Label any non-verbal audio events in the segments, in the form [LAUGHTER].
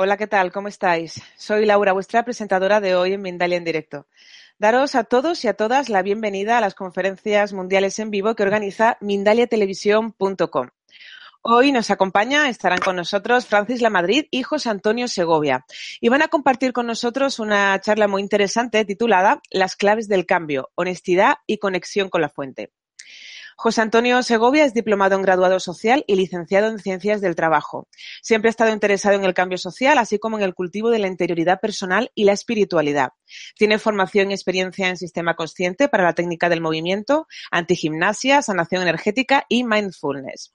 Hola, ¿qué tal? ¿Cómo estáis? Soy Laura, vuestra presentadora de hoy en Mindalia en directo. Daros a todos y a todas la bienvenida a las conferencias mundiales en vivo que organiza mindaliatelevisión.com. Hoy nos acompaña, estarán con nosotros Francis Lamadrid y José Antonio Segovia. Y van a compartir con nosotros una charla muy interesante titulada Las claves del cambio, honestidad y conexión con la fuente. José Antonio Segovia es diplomado en graduado social y licenciado en ciencias del trabajo. Siempre ha estado interesado en el cambio social, así como en el cultivo de la interioridad personal y la espiritualidad. Tiene formación y experiencia en sistema consciente para la técnica del movimiento, antigimnasia, sanación energética y mindfulness.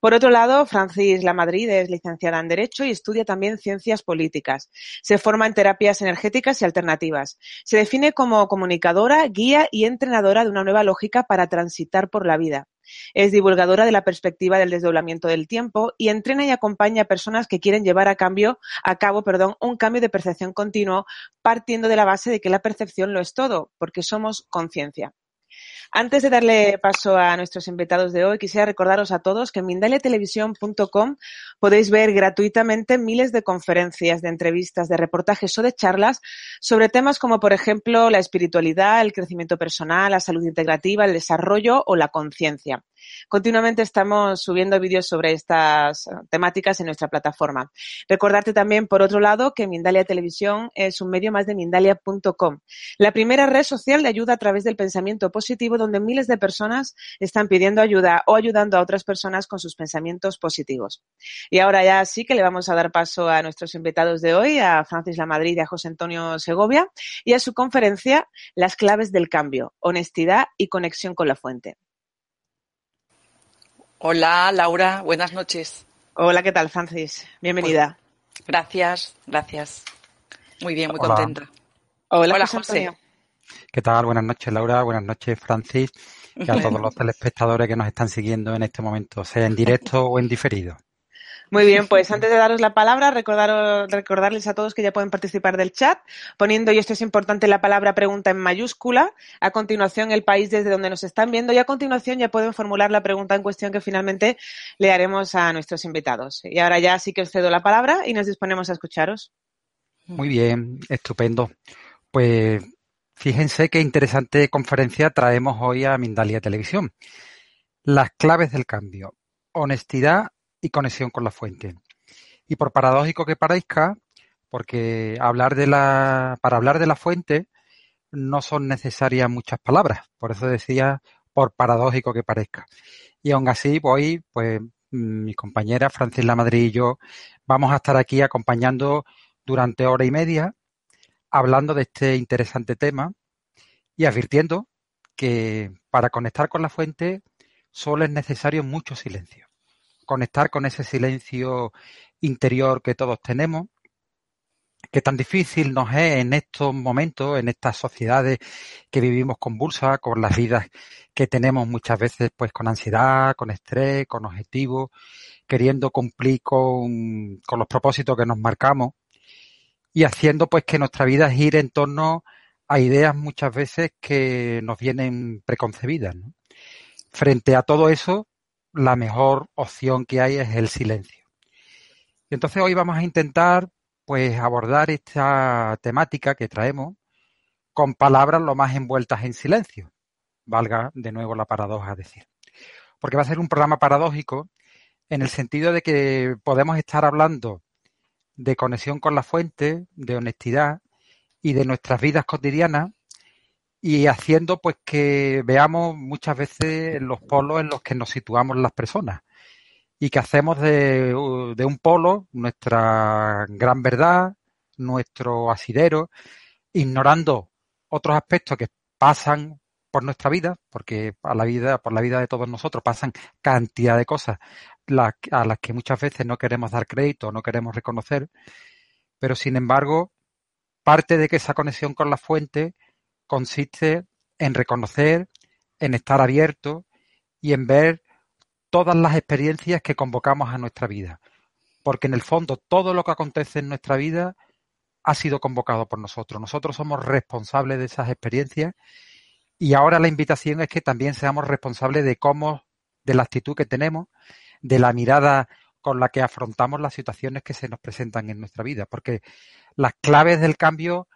Por otro lado, Francis Lamadrid es licenciada en Derecho y estudia también ciencias políticas. Se forma en terapias energéticas y alternativas. Se define como comunicadora, guía y entrenadora de una nueva lógica para transitar por la vida. Es divulgadora de la perspectiva del desdoblamiento del tiempo y entrena y acompaña a personas que quieren llevar a, cambio, a cabo perdón, un cambio de percepción continuo partiendo de la base de que la percepción lo es todo, porque somos conciencia. Antes de darle paso a nuestros invitados de hoy, quisiera recordaros a todos que en mindaliatelevisión.com podéis ver gratuitamente miles de conferencias, de entrevistas, de reportajes o de charlas sobre temas como, por ejemplo, la espiritualidad, el crecimiento personal, la salud integrativa, el desarrollo o la conciencia. Continuamente estamos subiendo vídeos sobre estas temáticas en nuestra plataforma. Recordarte también, por otro lado, que Mindalia Televisión es un medio más de Mindalia.com, la primera red social de ayuda a través del pensamiento positivo donde miles de personas están pidiendo ayuda o ayudando a otras personas con sus pensamientos positivos. Y ahora ya sí que le vamos a dar paso a nuestros invitados de hoy, a Francis Lamadrid y a José Antonio Segovia, y a su conferencia Las claves del cambio, honestidad y conexión con la fuente. Hola, Laura, buenas noches. Hola, ¿qué tal, Francis? Bienvenida. Gracias, gracias. Muy bien, muy contenta. Hola, Hola José. ¿Qué tal? Buenas noches, Laura. Buenas noches, Francis. [LAUGHS] Y a todos los telespectadores que nos están siguiendo en este momento, sea en directo o en diferido. Muy bien, pues antes de daros la palabra, recordarles a todos que ya pueden participar del chat, poniendo, y esto es importante, la palabra pregunta en mayúscula, a continuación el país desde donde nos están viendo y a continuación ya pueden formular la pregunta en cuestión que finalmente le haremos a nuestros invitados. Y ahora ya sí que os cedo la palabra y nos disponemos a escucharos. Muy bien, estupendo. Pues fíjense qué interesante conferencia traemos hoy a Mindalia Televisión. Las claves del cambio. Honestidad y conexión con la fuente. Y por paradójico que parezca, porque hablar de la, para hablar de la fuente no son necesarias muchas palabras. Por eso decía, por paradójico que parezca. Y aún así, voy, pues, mi compañera Francis Lamadrid y yo vamos a estar aquí acompañando durante hora y media, hablando de este interesante tema y advirtiendo que para conectar con la fuente solo es necesario mucho silencio. Conectar con ese silencio interior que todos tenemos, que tan difícil nos es en estos momentos, en estas sociedades que vivimos convulsas, con las vidas que tenemos muchas veces pues con ansiedad, con estrés, con objetivos, queriendo cumplir con, con los propósitos que nos marcamos y haciendo pues que nuestra vida gire en torno a ideas muchas veces que nos vienen preconcebidas. Frente a todo eso, la mejor opción que hay es el silencio. Y entonces hoy vamos a intentar pues abordar esta temática que traemos con palabras lo más envueltas en silencio. Valga de nuevo la paradoja decir. Porque va a ser un programa paradójico, en el sentido de que podemos estar hablando de conexión con la fuente, de honestidad y de nuestras vidas cotidianas y haciendo pues que veamos muchas veces los polos en los que nos situamos las personas y que hacemos de, de un polo nuestra gran verdad, nuestro asidero, ignorando otros aspectos que pasan por nuestra vida, porque a la vida, por la vida de todos nosotros pasan cantidad de cosas a las que muchas veces no queremos dar crédito, no queremos reconocer, pero sin embargo, parte de que esa conexión con la fuente consiste en reconocer, en estar abierto y en ver todas las experiencias que convocamos a nuestra vida. Porque en el fondo todo lo que acontece en nuestra vida ha sido convocado por nosotros. Nosotros somos responsables de esas experiencias y ahora la invitación es que también seamos responsables de cómo, de la actitud que tenemos, de la mirada con la que afrontamos las situaciones que se nos presentan en nuestra vida. Porque las claves del cambio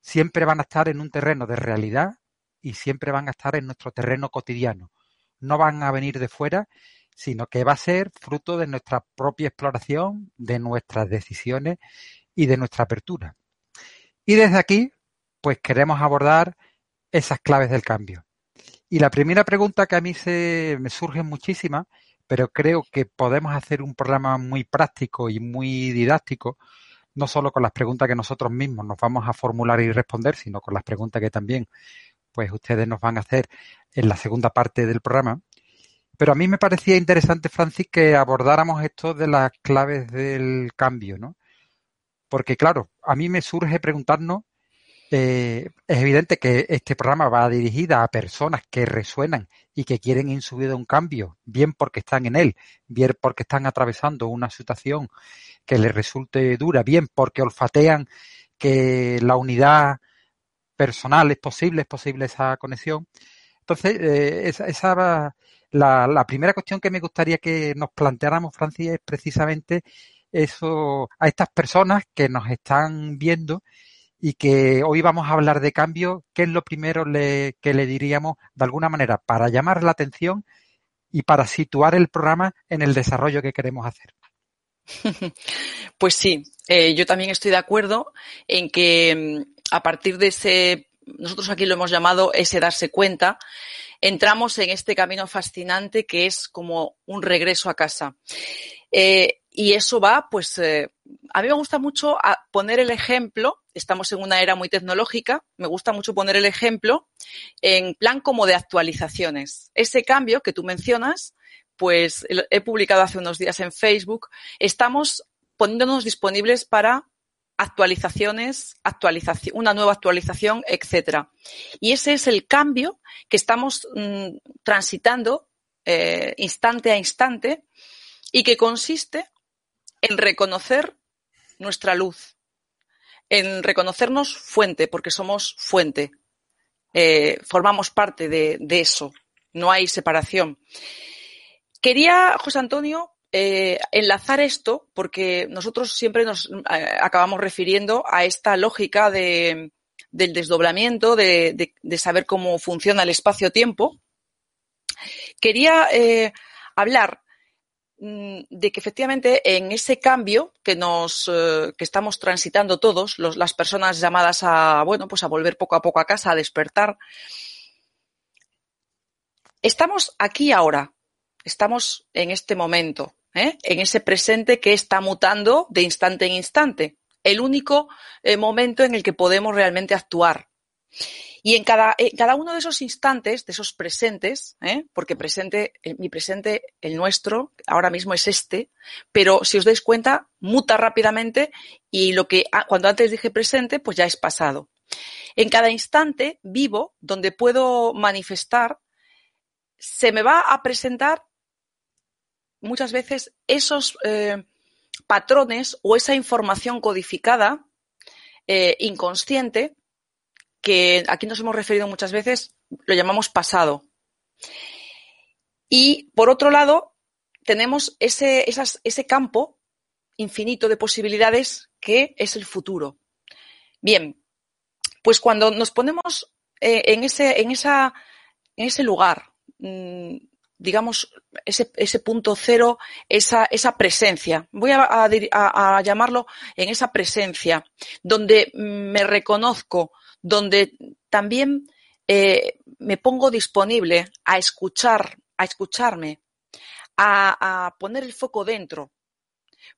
siempre van a estar en un terreno de realidad y siempre van a estar en nuestro terreno cotidiano. No van a venir de fuera, sino que va a ser fruto de nuestra propia exploración, de nuestras decisiones y de nuestra apertura. Y desde aquí, pues queremos abordar esas claves del cambio. Y la primera pregunta que a mí se me surge muchísima, pero creo que podemos hacer un programa muy práctico y muy didáctico, no solo con las preguntas que nosotros mismos nos vamos a formular y responder, sino con las preguntas que también pues ustedes nos van a hacer en la segunda parte del programa. Pero a mí me parecía interesante, Francis, que abordáramos esto de las claves del cambio, ¿no? Porque claro, a mí me surge preguntarnos, eh, es evidente que este programa va dirigida a personas que resuenan y que quieren en su vida un cambio, bien porque están en él, bien porque están atravesando una situación que le resulte dura, bien porque olfatean que la unidad personal es posible, es posible esa conexión. Entonces, eh, esa, esa la, la, primera cuestión que me gustaría que nos planteáramos, Francis, es precisamente eso a estas personas que nos están viendo y que hoy vamos a hablar de cambio, ¿qué es lo primero que le diríamos de alguna manera para llamar la atención y para situar el programa en el desarrollo que queremos hacer? [LAUGHS] Pues sí, eh, yo también estoy de acuerdo en que mm, a partir de ese, nosotros aquí lo hemos llamado ese darse cuenta, entramos en este camino fascinante que es como un regreso a casa. Eh, y eso va, pues, eh, a mí me gusta mucho poner el ejemplo, estamos en una era muy tecnológica, me gusta mucho poner el ejemplo en plan como de actualizaciones. Ese cambio que tú mencionas, pues he publicado hace unos días en Facebook, estamos poniéndonos disponibles para actualizaciones, actualización, una nueva actualización, etcétera. Y ese es el cambio que estamos mm, transitando eh, instante a instante y que consiste en reconocer nuestra luz, en reconocernos fuente, porque somos fuente, eh, formamos parte de, eso, no hay separación. Quería, José Antonio, eh, enlazar esto, porque nosotros siempre nos eh, acabamos refiriendo a esta lógica de, del desdoblamiento, de, saber cómo funciona el espacio-tiempo. Quería hablar de que efectivamente en ese cambio que nos eh, que estamos transitando todos, las personas llamadas a bueno pues a volver poco a poco a casa, a despertar, estamos aquí ahora, estamos en este momento. ¿eh? en ese presente que está mutando de instante en instante. El único eh, momento en el que podemos realmente actuar. Y en cada, cada uno de esos instantes, de esos presentes, ¿eh? porque presente, mi presente, el nuestro, ahora mismo es este, pero si os dais cuenta, muta rápidamente y lo que ah, cuando antes dije presente, pues ya es pasado. En cada instante vivo, donde puedo manifestar, se me va a presentar muchas veces esos eh, patrones o esa información codificada eh, inconsciente, que aquí nos hemos referido muchas veces, lo llamamos pasado. Y por otro lado, tenemos ese, esas, ese campo infinito de posibilidades que es el futuro. Bien, pues cuando nos ponemos eh, en, ese, en, esa, en ese lugar, mmm, digamos, ese, ese punto cero, esa, esa presencia. Voy a, llamarlo en esa presencia, donde me reconozco, donde también eh, me pongo disponible a escuchar, a escucharme, a, a poner el foco dentro,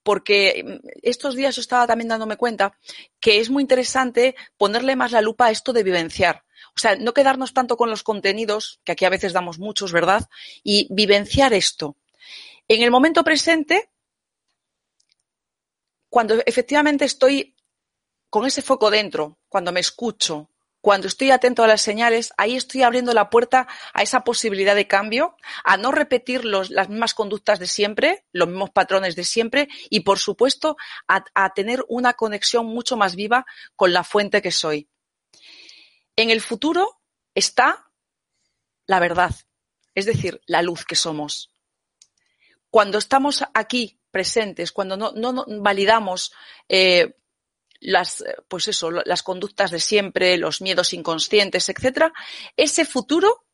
porque mm, estos días yo estaba también dándome cuenta que es muy interesante ponerle más la lupa a esto de vivenciar. O sea, no quedarnos tanto con los contenidos, que aquí a veces damos muchos, ¿verdad? Y vivenciar esto. En el momento presente, cuando efectivamente estoy con ese foco dentro, cuando me escucho, cuando estoy atento a las señales, ahí estoy abriendo la puerta a esa posibilidad de cambio, a no repetir las mismas conductas de siempre, los mismos patrones de siempre y, por supuesto, a, tener una conexión mucho más viva con la fuente que soy. En el futuro está la verdad, es decir, la luz que somos. Cuando estamos aquí presentes, cuando no, no validamos eh, las, pues eso, las conductas de siempre, los miedos inconscientes, etcétera, ese futuro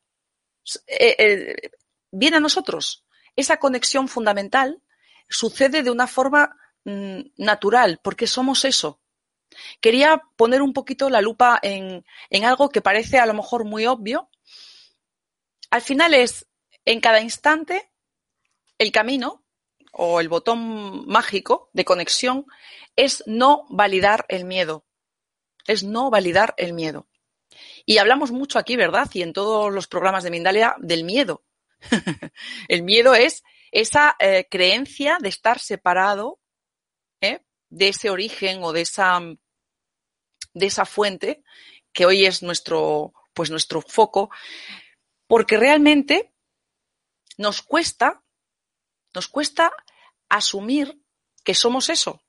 eh, eh, viene a nosotros. Esa conexión fundamental sucede de una forma mm, natural, porque somos eso. Quería poner un poquito la lupa en, en algo que parece a lo mejor muy obvio. Al final es, en cada instante, el camino o el botón mágico de conexión es no validar el miedo. Es no validar el miedo. Y hablamos mucho aquí, ¿verdad? Y en todos los programas de Mindalia del miedo. [LAUGHS] el miedo es esa eh, creencia de estar separado ¿eh? de ese origen o de esa, de esa fuente que hoy es nuestro, pues nuestro foco, porque realmente nos cuesta, nos cuesta asumir que somos eso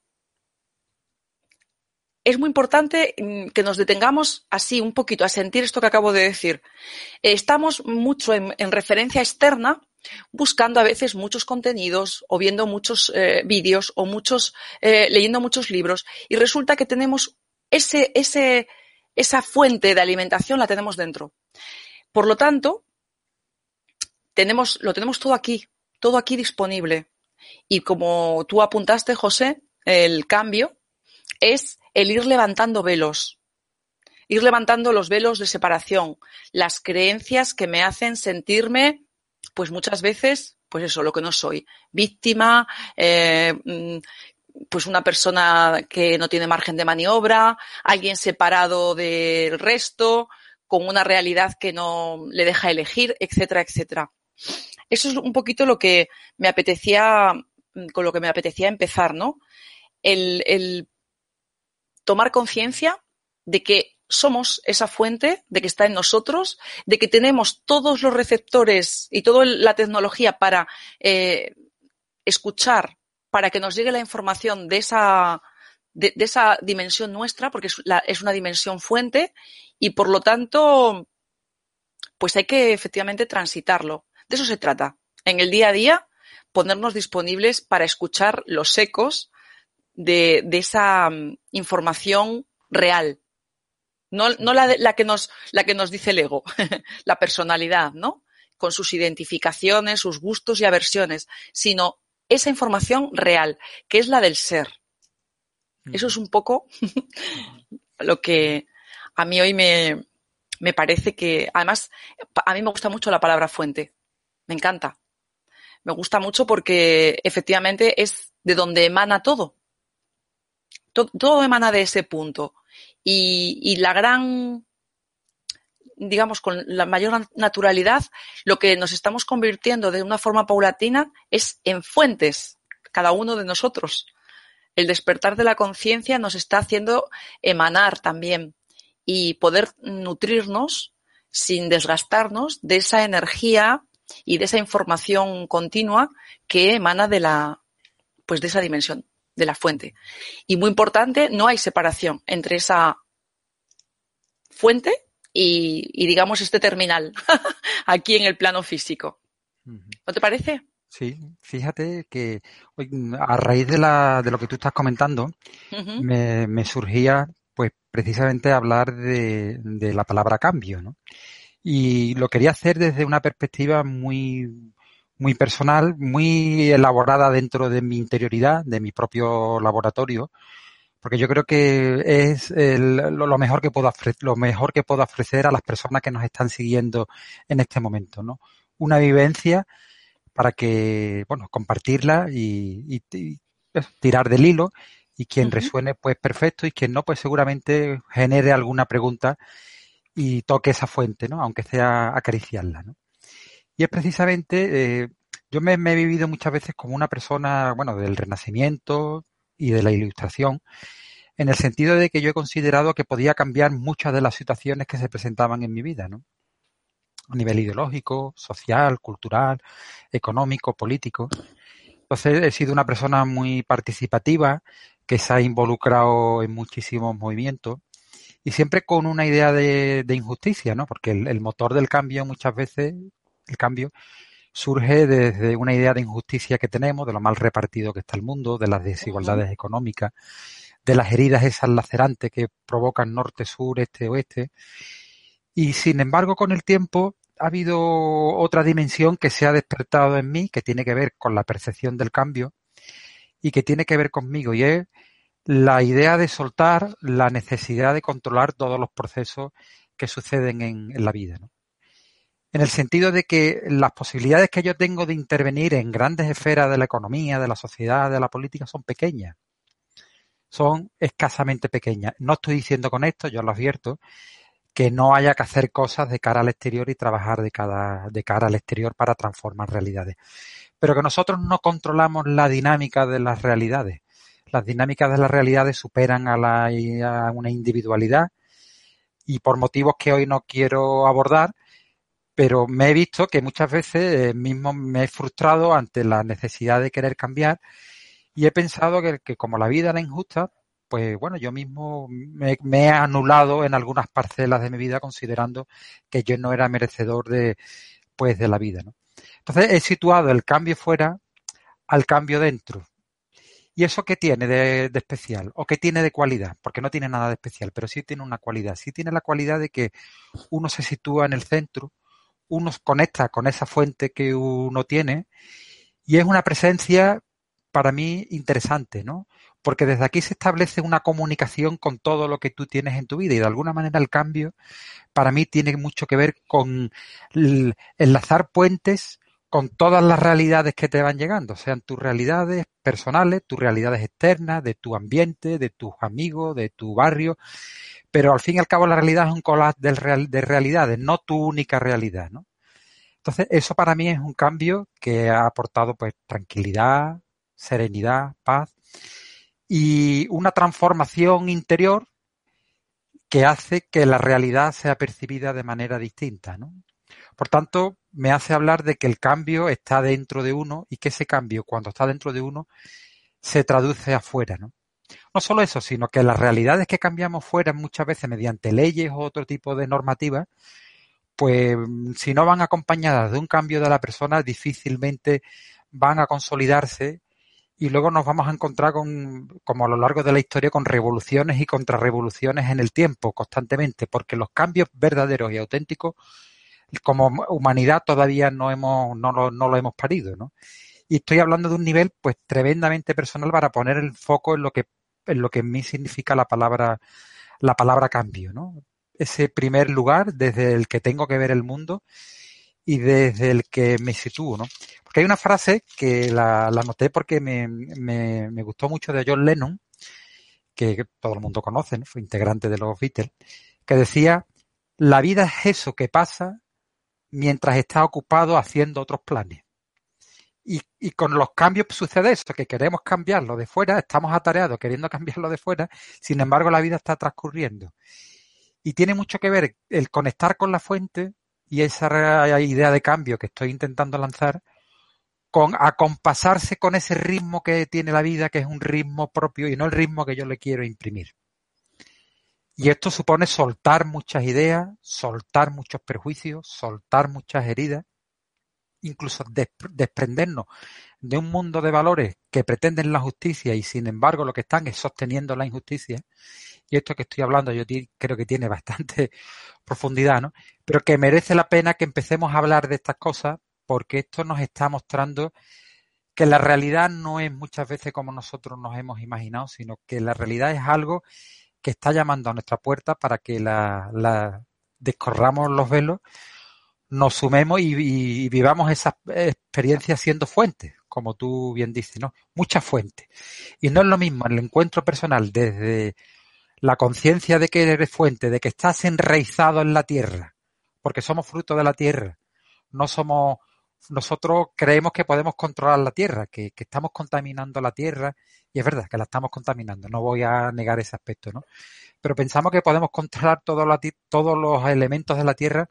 es muy importante mm, que nos detengamos así un poquito a sentir esto que acabo de decir. Estamos mucho en, referencia externa buscando a veces muchos contenidos o viendo muchos eh, vídeos o muchos eh, leyendo muchos libros y resulta que tenemos ese, esa fuente de alimentación la tenemos dentro. Por lo tanto, tenemos, lo tenemos todo aquí, todo aquí disponible. Y como tú apuntaste, José, el cambio es el ir levantando velos, ir levantando los velos de separación, las creencias que me hacen sentirme, pues muchas veces, pues eso, lo que no soy, víctima, eh, mm, pues una persona que no tiene margen de maniobra, alguien separado del resto, con una realidad que no le deja elegir, etcétera, etcétera. Eso es un poquito lo que me apetecía, con lo que me apetecía empezar, ¿no? El, el tomar conciencia de que somos esa fuente, de que está en nosotros, de que tenemos todos los receptores y toda la tecnología para eh, escuchar, para que nos llegue la información de esa, de, esa dimensión nuestra, porque es, es, una dimensión fuente y por lo tanto, pues hay que efectivamente transitarlo. De eso se trata. En el día a día, ponernos disponibles para escuchar los ecos de, de esa um, información real. No, no la, de, la, que nos, la que nos dice el ego, [LAUGHS] la personalidad, ¿no? Con sus identificaciones, sus gustos y aversiones, sino esa información real, que es la del ser. Eso es un poco [LAUGHS] lo que a mí hoy me, me parece que, además, a mí me gusta mucho la palabra fuente. Me encanta. Me gusta mucho porque efectivamente es de donde emana todo todo, emana de ese punto. Y, la gran, digamos, con la mayor naturalidad, lo que nos estamos convirtiendo de una forma paulatina es en fuentes, cada uno de nosotros. El despertar de la conciencia nos está haciendo emanar también y poder nutrirnos sin desgastarnos de esa energía y de esa información continua que emana de la, pues de esa dimensión de la fuente. Y muy importante, no hay separación entre esa fuente y, y digamos, este terminal [LAUGHS] aquí en el plano físico. ¿No te parece? Sí, fíjate que a raíz de, la, de lo que tú estás comentando, uh -huh. me, me, surgía pues precisamente hablar de, de, la palabra cambio, ¿no? Y lo quería hacer desde una perspectiva muy, muy personal, muy elaborada dentro de mi interioridad, de mi propio laboratorio, porque yo creo que es lo, mejor que puedo ofrecer, lo mejor que puedo ofrecer a las personas que nos están siguiendo en este momento, ¿no? Una vivencia para que, bueno, compartirla y, tirar del hilo y quien resuene, pues perfecto y quien no, pues seguramente genere alguna pregunta y toque esa fuente, ¿no? Aunque sea acariciarla, ¿no? Y es precisamente, eh, yo me, he vivido muchas veces como una persona, bueno, del Renacimiento, y de la ilustración, en el sentido de que yo he considerado que podía cambiar muchas de las situaciones que se presentaban en mi vida, ¿no? A nivel ideológico, social, cultural, económico, político. Entonces he sido una persona muy participativa, que se ha involucrado en muchísimos movimientos y siempre con una idea de, injusticia, ¿no? Porque el, motor del cambio muchas veces, el cambio, surge desde una idea de injusticia que tenemos, de lo mal repartido que está el mundo, de las desigualdades económicas, de las heridas esas lacerantes que provocan norte, sur, este, oeste. Y sin embargo, con el tiempo ha habido otra dimensión que se ha despertado en mí, que tiene que ver con la percepción del cambio y que tiene que ver conmigo, y es la idea de soltar la necesidad de controlar todos los procesos que suceden en, la vida. en el sentido de que las posibilidades que yo tengo de intervenir en grandes esferas de la economía, de la sociedad, de la política, son pequeñas. Son escasamente pequeñas. No estoy diciendo con esto, yo lo advierto, que no haya que hacer cosas de cara al exterior y trabajar de, de cara al exterior para transformar realidades. Pero que nosotros no controlamos la dinámica de las realidades. Las dinámicas de las realidades superan a, la, a una individualidad y por motivos que hoy no quiero abordar, pero me he visto que muchas veces eh, mismo me he frustrado ante la necesidad de querer cambiar y he pensado que, como la vida era injusta, pues bueno, yo mismo me, he anulado en algunas parcelas de mi vida considerando que yo no era merecedor de, pues, de la vida, ¿no? Entonces he situado el cambio fuera al cambio dentro. ¿Y eso qué tiene de, especial? ¿O qué tiene de cualidad? Porque no tiene nada de especial, pero sí tiene una cualidad. Sí tiene la cualidad de que uno se sitúa en el centro, uno conecta con esa fuente que uno tiene y es una presencia para mí interesante, ¿no? Porque desde aquí se establece una comunicación con todo lo que tú tienes en tu vida y de alguna manera el cambio para mí tiene mucho que ver con enlazar puentes con todas las realidades que te van llegando, sean tus realidades personales, tus realidades externas, de tu ambiente, de tus amigos, de tu barrio, pero al fin y al cabo la realidad es un collage de, de realidades, no tu única realidad, ¿no? Entonces, eso para mí es un cambio que ha aportado pues tranquilidad, serenidad, paz y una transformación interior que hace que la realidad sea percibida de manera distinta, ¿no? Por tanto, me hace hablar de que el cambio está dentro de uno y que ese cambio, cuando está dentro de uno, se traduce afuera, ¿no? No solo eso, sino que las realidades que cambiamos fuera muchas veces mediante leyes o otro tipo de normativas, pues si no van acompañadas de un cambio de la persona, difícilmente van a consolidarse y luego nos vamos a encontrar con, como a lo largo de la historia, con revoluciones y contrarrevoluciones en el tiempo constantemente, porque los cambios verdaderos y auténticos, como humanidad todavía no hemos, no lo, no lo hemos parido, ¿no? Y estoy hablando de un nivel, pues, tremendamente personal para poner el foco en lo que en lo que en mí significa la palabra, la palabra cambio, ¿no? Ese primer lugar desde el que tengo que ver el mundo y desde el que me sitúo, ¿no? Porque hay una frase que la, la noté porque me, me, me, gustó mucho de John Lennon, que todo el mundo conoce, ¿no? fue integrante de los Beatles, que decía, la vida es eso que pasa mientras está ocupado haciendo otros planes. Y, y, con los cambios sucede eso, que queremos cambiarlo de fuera, estamos atareados queriendo [LAUGHS] cambiarlo de fuera, sin embargo la vida está transcurriendo. Y tiene mucho que ver el conectar con la fuente y esa idea de cambio que estoy intentando lanzar con acompasarse con ese ritmo que tiene la vida, que es un ritmo propio y no el ritmo que yo le quiero imprimir. Y esto supone soltar muchas ideas, soltar muchos prejuicios, soltar muchas heridas incluso desprendernos de un mundo de valores que pretenden la justicia y sin embargo lo que están es sosteniendo la injusticia. Y esto que estoy hablando yo creo que tiene bastante [LAUGHS] profundidad, ¿no? Pero que merece la pena que empecemos a hablar de estas cosas porque esto nos está mostrando que la realidad no es muchas veces como nosotros nos hemos imaginado, sino que la realidad es algo que está llamando a nuestra puerta para que la, la descorramos los velos, nos sumemos y, vivamos esa experiencia siendo fuentes, como tú bien dices, ¿no? Muchas fuentes. Y no es lo mismo el encuentro personal desde la conciencia de que eres fuente, de que estás enraizado en la tierra, porque somos fruto de la tierra, no somos nosotros creemos que podemos controlar la Tierra, que, estamos contaminando la Tierra, y es verdad que la estamos contaminando, no voy a negar ese aspecto, ¿no? Pero pensamos que podemos controlar todos los elementos de la Tierra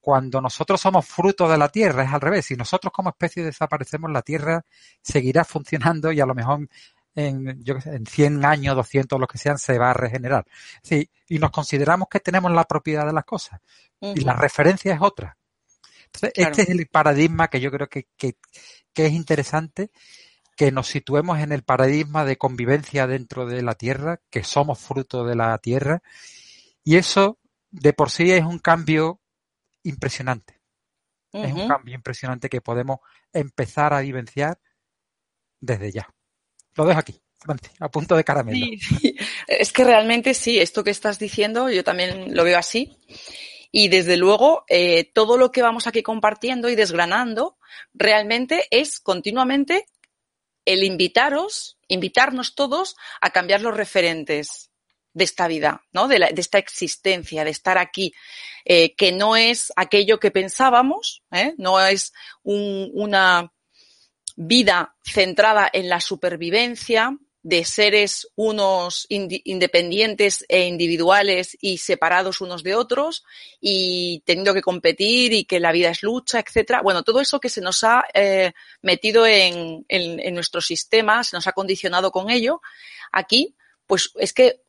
cuando nosotros somos fruto de la Tierra, es al revés. Si nosotros como especie desaparecemos, la Tierra seguirá funcionando y a lo mejor en, yo en 100 años, 200, lo que sean, se va a regenerar. Sí, y nos consideramos que tenemos la propiedad de las cosas. Y la referencia es otra este es el paradigma que yo creo que, es interesante, que nos situemos en el paradigma de convivencia dentro de la Tierra, que somos fruto de la Tierra, y eso de por sí es un cambio impresionante. Es un cambio impresionante que podemos empezar a vivenciar desde ya. Lo dejo aquí, a punto de caramelo. [LAUGHS] Es que realmente sí, esto que estás diciendo, yo también lo veo así. Y desde luego, eh, todo lo que vamos aquí compartiendo y desgranando realmente es continuamente el invitaros, invitarnos todos a cambiar los referentes de esta vida, ¿no? De, esta existencia, de estar aquí, eh, que no es aquello que pensábamos, ¿eh? no es una vida centrada en la supervivencia, de seres unos independientes e individuales y separados unos de otros y teniendo que competir y que la vida es lucha, etcétera. Bueno, todo eso que se nos ha eh, metido en, en, nuestro sistema, se nos ha condicionado con ello. Aquí, pues es que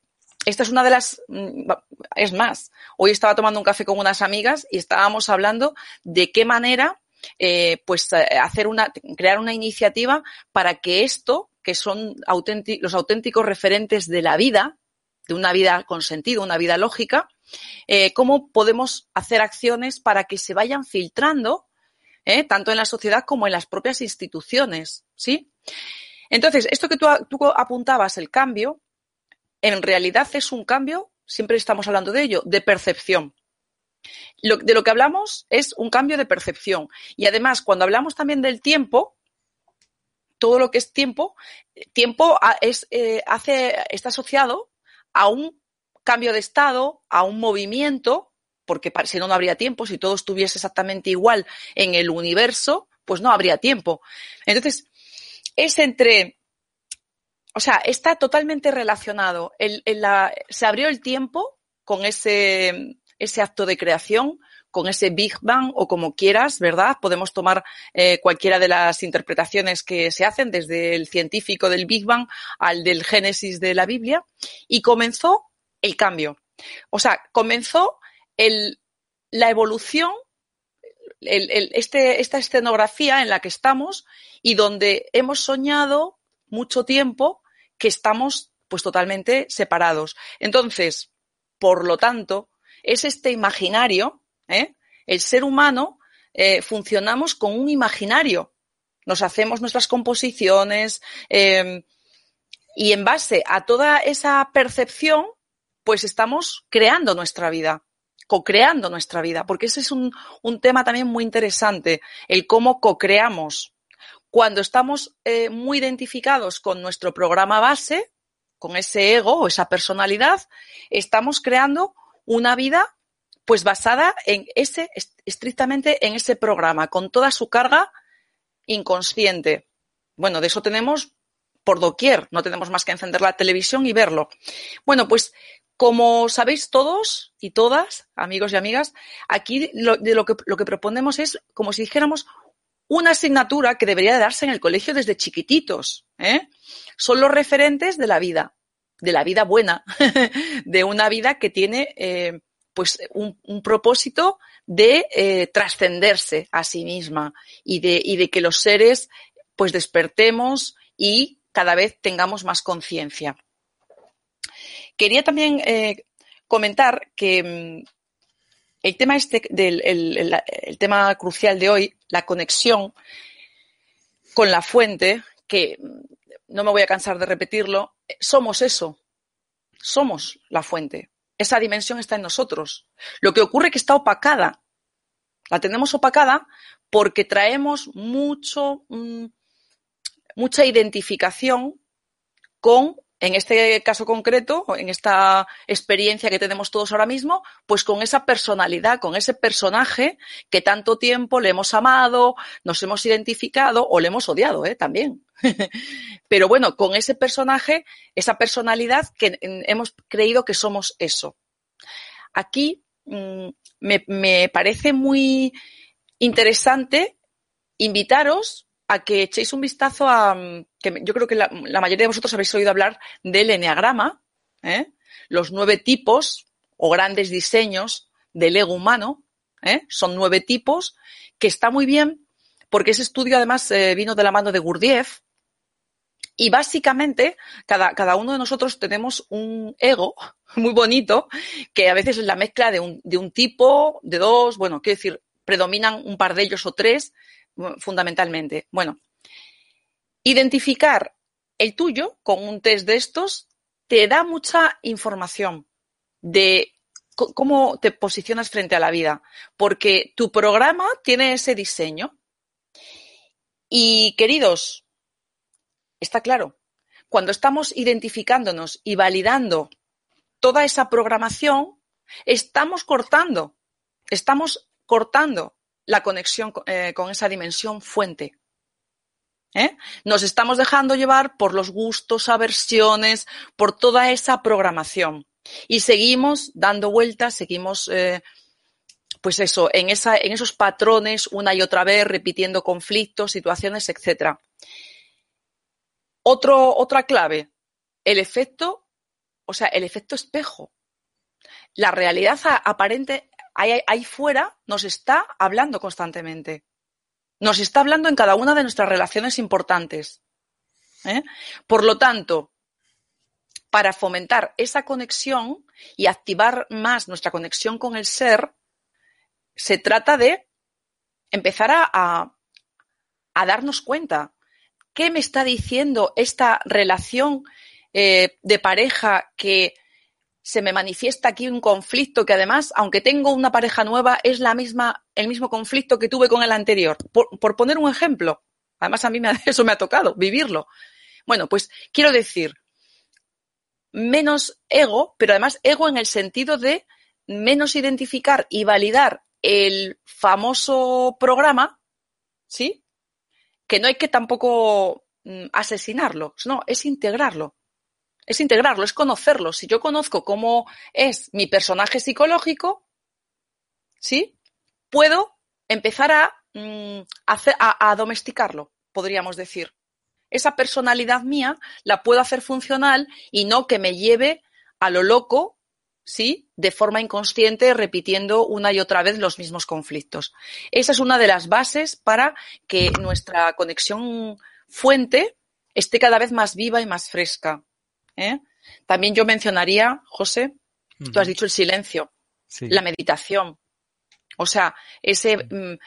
esta es una de las, mm, es más, hoy estaba tomando un café con unas amigas y estábamos hablando de qué manera eh, pues eh, hacer una, crear una iniciativa para que esto, que son los auténticos referentes de la vida, de una vida con sentido, una vida lógica, eh, cómo podemos hacer acciones para que se vayan filtrando, tanto en la sociedad como en las propias instituciones, ¿sí? Entonces, esto que tú apuntabas, el cambio, en realidad es un cambio, siempre estamos hablando de ello, de percepción de lo que hablamos es un cambio de percepción. Y además, cuando hablamos también del tiempo, todo lo que es tiempo, tiempo es, eh, hace, está asociado a un cambio de estado, a un movimiento, porque si no, no habría tiempo. Si todo estuviese exactamente igual en el universo, pues no habría tiempo. Entonces, es entre, o sea, está totalmente relacionado. se abrió el tiempo con ese, ese acto de creación con ese Big Bang o como quieras, ¿verdad? Podemos tomar eh, cualquiera de las interpretaciones que se hacen, desde el científico del Big Bang al del Génesis de la Biblia, y comenzó el cambio. O sea, comenzó el, la evolución, este, esta escenografía en la que estamos y donde hemos soñado mucho tiempo que estamos pues totalmente separados. Entonces, por lo tanto, es este imaginario, ¿eh? el ser humano eh, funcionamos con un imaginario. Nos hacemos nuestras composiciones em, y en base a toda esa percepción, pues estamos creando nuestra vida, co-creando nuestra vida, porque ese es un, tema también muy interesante, el cómo co-creamos. Cuando estamos eh, muy identificados con nuestro programa base, con ese ego o esa personalidad, estamos creando una vida pues basada en ese, estrictamente en ese programa, con toda su carga inconsciente. Bueno, de eso tenemos por doquier, no tenemos más que encender la televisión y verlo. Bueno, pues como sabéis todos y todas, amigos y amigas, aquí lo, de lo que, lo que proponemos es como si dijéramos una asignatura que debería darse en el colegio desde chiquititos. ¿eh? Son los referentes de la vida de la vida buena, [LAUGHS] de una vida que tiene eh, pues un, propósito de eh, trascenderse a sí misma y de, y de que los seres pues despertemos y cada vez tengamos más conciencia. Quería también eh, comentar que mm, el tema este del el, tema crucial de hoy, la conexión con la fuente, que no me voy a cansar de repetirlo, somos eso, somos la fuente. Esa dimensión está en nosotros. Lo que ocurre es que está opacada. La tenemos opacada porque traemos mucho, mm, mucha identificación con en este caso concreto, en esta experiencia que tenemos todos ahora mismo, pues con esa personalidad, con ese personaje que tanto tiempo le hemos amado, nos hemos identificado o le hemos odiado ¿eh? también. [LAUGHS] Pero bueno, con ese personaje, esa personalidad que hemos creído que somos eso. Aquí mm, me, me parece muy interesante invitaros a que echéis un vistazo a, mm, que yo creo que la, mayoría de vosotros habéis oído hablar del Enneagrama, ¿eh? los nueve tipos o grandes diseños del ego humano, ¿eh? son nueve tipos, que está muy bien porque ese estudio además eh, vino de la mano de Gurdjieff y básicamente cada, cada uno de nosotros tenemos un ego [LAUGHS] muy bonito que a veces es la mezcla de un, de un tipo, de dos, bueno, quiero decir, predominan un par de ellos o tres fundamentalmente. Bueno, identificar el tuyo con un test de estos te da mucha información de cómo te posicionas frente a la vida, porque tu programa tiene ese diseño. Y queridos, está claro, cuando estamos identificándonos y validando toda esa programación, estamos cortando, estamos cortando la conexión eh, con esa dimensión fuente. ¿Eh? Nos estamos dejando llevar por los gustos, aversiones, por toda esa programación. Y seguimos dando vueltas, seguimos, eh, pues eso, en, esa, en esos patrones una y otra vez, repitiendo conflictos, situaciones, etc. Otro, otra clave, el efecto, o sea, el efecto espejo. La realidad aparente ahí, fuera nos está hablando constantemente. Nos está hablando en cada una de nuestras relaciones importantes. ¿eh? Por lo tanto, para fomentar esa conexión y activar más nuestra conexión con el ser, se trata de empezar a, darnos cuenta qué me está diciendo esta relación eh, de pareja que se me manifiesta aquí un conflicto que además, aunque tengo una pareja nueva, es la misma, el mismo conflicto que tuve con el anterior. Por, poner un ejemplo. Además, a mí [LAUGHS] eso me ha tocado, vivirlo. Bueno, pues quiero decir, menos ego, pero además ego en el sentido de menos identificar y validar el famoso programa, ¿sí? Que no hay que tampoco mm, asesinarlo, no, es integrarlo es integrarlo, es conocerlo. Si yo conozco cómo es mi personaje psicológico, ¿sí? Puedo empezar a, mm, a, domesticarlo, podríamos decir. Esa personalidad mía la puedo hacer funcional y no que me lleve a lo loco, ¿sí? De forma inconsciente, repitiendo una y otra vez los mismos conflictos. Esa es una de las bases para que nuestra conexión fuente esté cada vez más viva y más fresca. ¿Eh? También yo mencionaría, José, tú has dicho el silencio, la meditación. O sea, ese mm,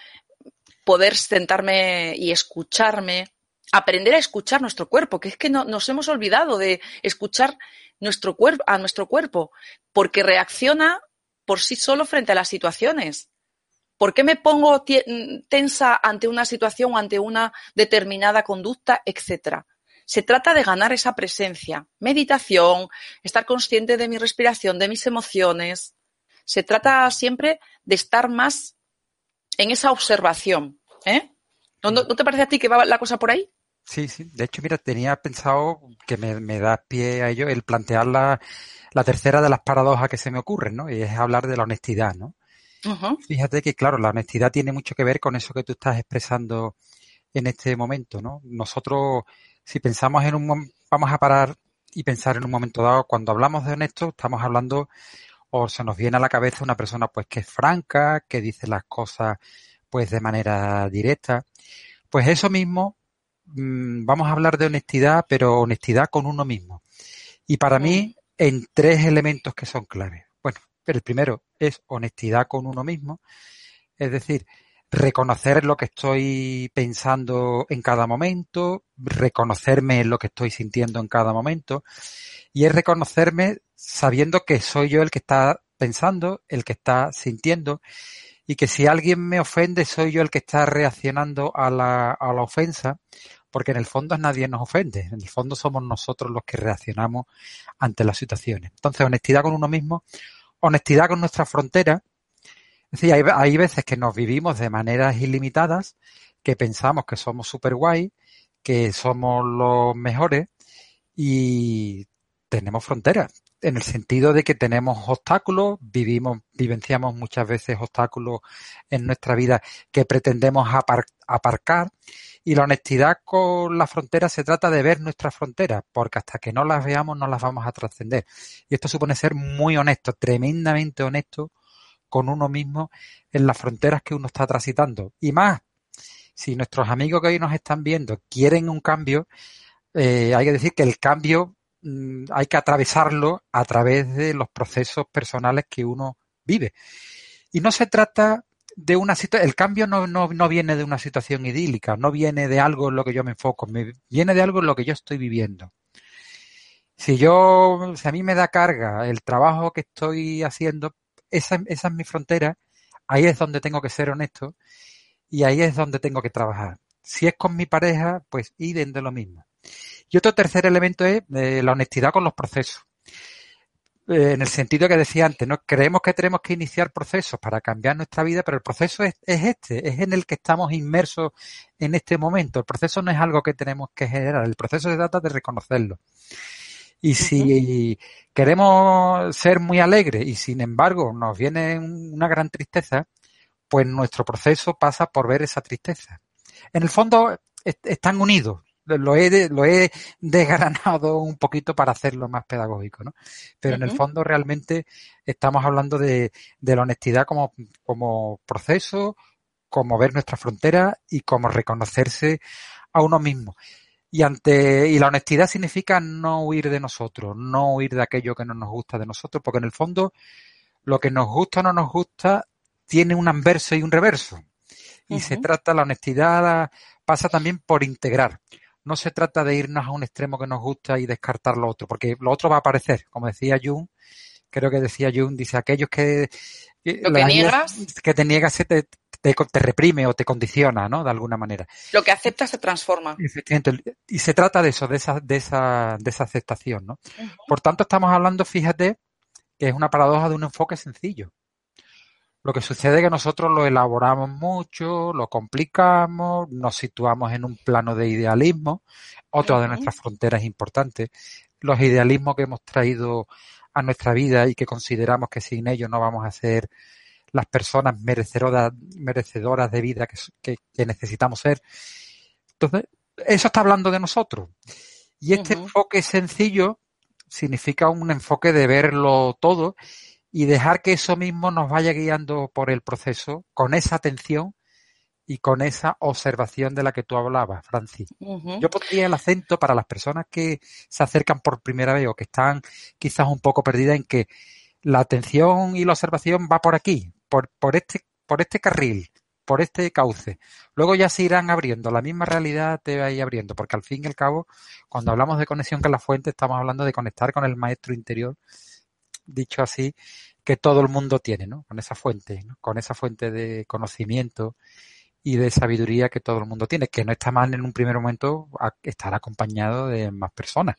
poder sentarme y escucharme, aprender a escuchar nuestro cuerpo, que es que no, nos hemos olvidado de escuchar nuestro cuerpo, a nuestro cuerpo, porque reacciona por sí solo frente a las situaciones. ¿Por qué me pongo tensa ante una situación, ante una determinada conducta, etcétera? Se trata de ganar esa presencia, meditación, estar consciente de mi respiración, de mis emociones. Se trata siempre de estar más en esa observación. ¿eh? ¿No, te parece a ti que va la cosa por ahí? Sí, sí. De hecho, mira, tenía pensado que me, da pie a ello el plantear la, tercera de las paradojas que se me ocurren, ¿no? Y es hablar de la honestidad, ¿no? Fíjate que, claro, la honestidad tiene mucho que ver con eso que tú estás expresando en este momento, ¿no? Nosotros si pensamos en un vamos a parar y pensar en un momento dado, cuando hablamos de honesto, estamos hablando o se nos viene a la cabeza una persona pues que es franca, que dice las cosas pues de manera directa. Pues eso mismo, mm, vamos a hablar de honestidad, pero honestidad con uno mismo. Y para mí, en tres elementos que son claves. Bueno, el primero es honestidad con uno mismo, es decir, reconocer lo que estoy pensando en cada momento, reconocerme lo que estoy sintiendo en cada momento, y es reconocerme sabiendo que soy yo el que está pensando, el que está sintiendo, y que si alguien me ofende soy yo el que está reaccionando a la, a la ofensa, porque en el fondo nadie nos ofende, en el fondo somos nosotros los que reaccionamos ante las situaciones. Entonces, honestidad con uno mismo, honestidad con nuestra frontera, es decir, hay, hay veces que nos vivimos de maneras ilimitadas, que pensamos que somos super guay, que somos los mejores y tenemos fronteras en el sentido de que tenemos obstáculos, vivimos, vivenciamos muchas veces obstáculos en nuestra vida que pretendemos aparcar y la honestidad con la frontera se trata de ver nuestras fronteras, porque hasta que no las veamos no las vamos a trascender. Y esto supone ser muy honesto, tremendamente honesto con uno mismo en las fronteras que uno está transitando. Y más, si nuestros amigos que hoy nos están viendo quieren un cambio, eh, hay que decir que el cambio mm, hay que atravesarlo a través de los procesos personales que uno vive. Y no se trata de una situación, el cambio no, no, no, viene de una situación idílica, no viene de algo en lo que yo me enfoco, me, viene de algo en lo que yo estoy viviendo. Si yo, si a mí me da carga el trabajo que estoy haciendo, esa, esa es mi frontera, ahí es donde tengo que ser honesto y ahí es donde tengo que trabajar. Si es con mi pareja, pues idem de lo mismo. Y otro tercer elemento es eh, la honestidad con los procesos. Eh, en el sentido que decía antes, ¿no? Creemos que tenemos que iniciar procesos para cambiar nuestra vida, pero el proceso es, es, este, es en el que estamos inmersos en este momento. El proceso no es algo que tenemos que generar, el proceso se trata de reconocerlo. Y si queremos ser muy alegres y sin embargo nos viene una gran tristeza, pues nuestro proceso pasa por ver esa tristeza. En el fondo están unidos. Lo he, lo he desgranado un poquito para hacerlo más pedagógico, ¿no? Pero en el fondo realmente estamos hablando de, de la honestidad como, como proceso, como ver nuestra frontera y como reconocerse a uno mismo. Y ante, y la honestidad significa no huir de nosotros, no huir de aquello que no nos gusta de nosotros, porque en el fondo lo que nos gusta o no nos gusta tiene un anverso y un reverso. Y uh -huh. se trata, la honestidad pasa también por integrar. No se trata de irnos a un extremo que nos gusta y descartar lo otro, porque lo otro va a aparecer. Como decía Jung, creo que decía Jung, dice, aquellos que... Lo que niegas. Que te niegas se te, te, te, reprime o te condiciona, ¿no? De alguna manera. Lo que aceptas se transforma. Efectivamente. Y se trata de eso, de esa, de esa, de esa aceptación, ¿no? Uh -huh. Por tanto, estamos hablando, fíjate, que es una paradoja de un enfoque sencillo. Lo que sucede es que nosotros lo elaboramos mucho, lo complicamos, nos situamos en un plano de idealismo, otra uh -huh. de nuestras fronteras importantes. Los idealismos que hemos traído a nuestra vida y que consideramos que sin ellos no vamos a ser las personas merecedoras, merecedoras de vida que, que, que necesitamos ser. Entonces, eso está hablando de nosotros. Y este uh -huh. enfoque sencillo significa un enfoque de verlo todo y dejar que eso mismo nos vaya guiando por el proceso con esa atención y con esa observación de la que tú hablabas, Francis. Uh -huh. Yo pondría el acento para las personas que se acercan por primera vez o que están quizás un poco perdidas en que la atención y la observación va por aquí, por, por, este, por este carril, por este cauce. Luego ya se irán abriendo, la misma realidad te va a ir abriendo, porque al fin y al cabo, cuando hablamos de conexión con la fuente, estamos hablando de conectar con el maestro interior, dicho así, que todo el mundo tiene, ¿no? Con esa fuente, ¿no? con esa fuente de conocimiento y de sabiduría que todo el mundo tiene, que no está mal en un primer momento estar acompañado de más personas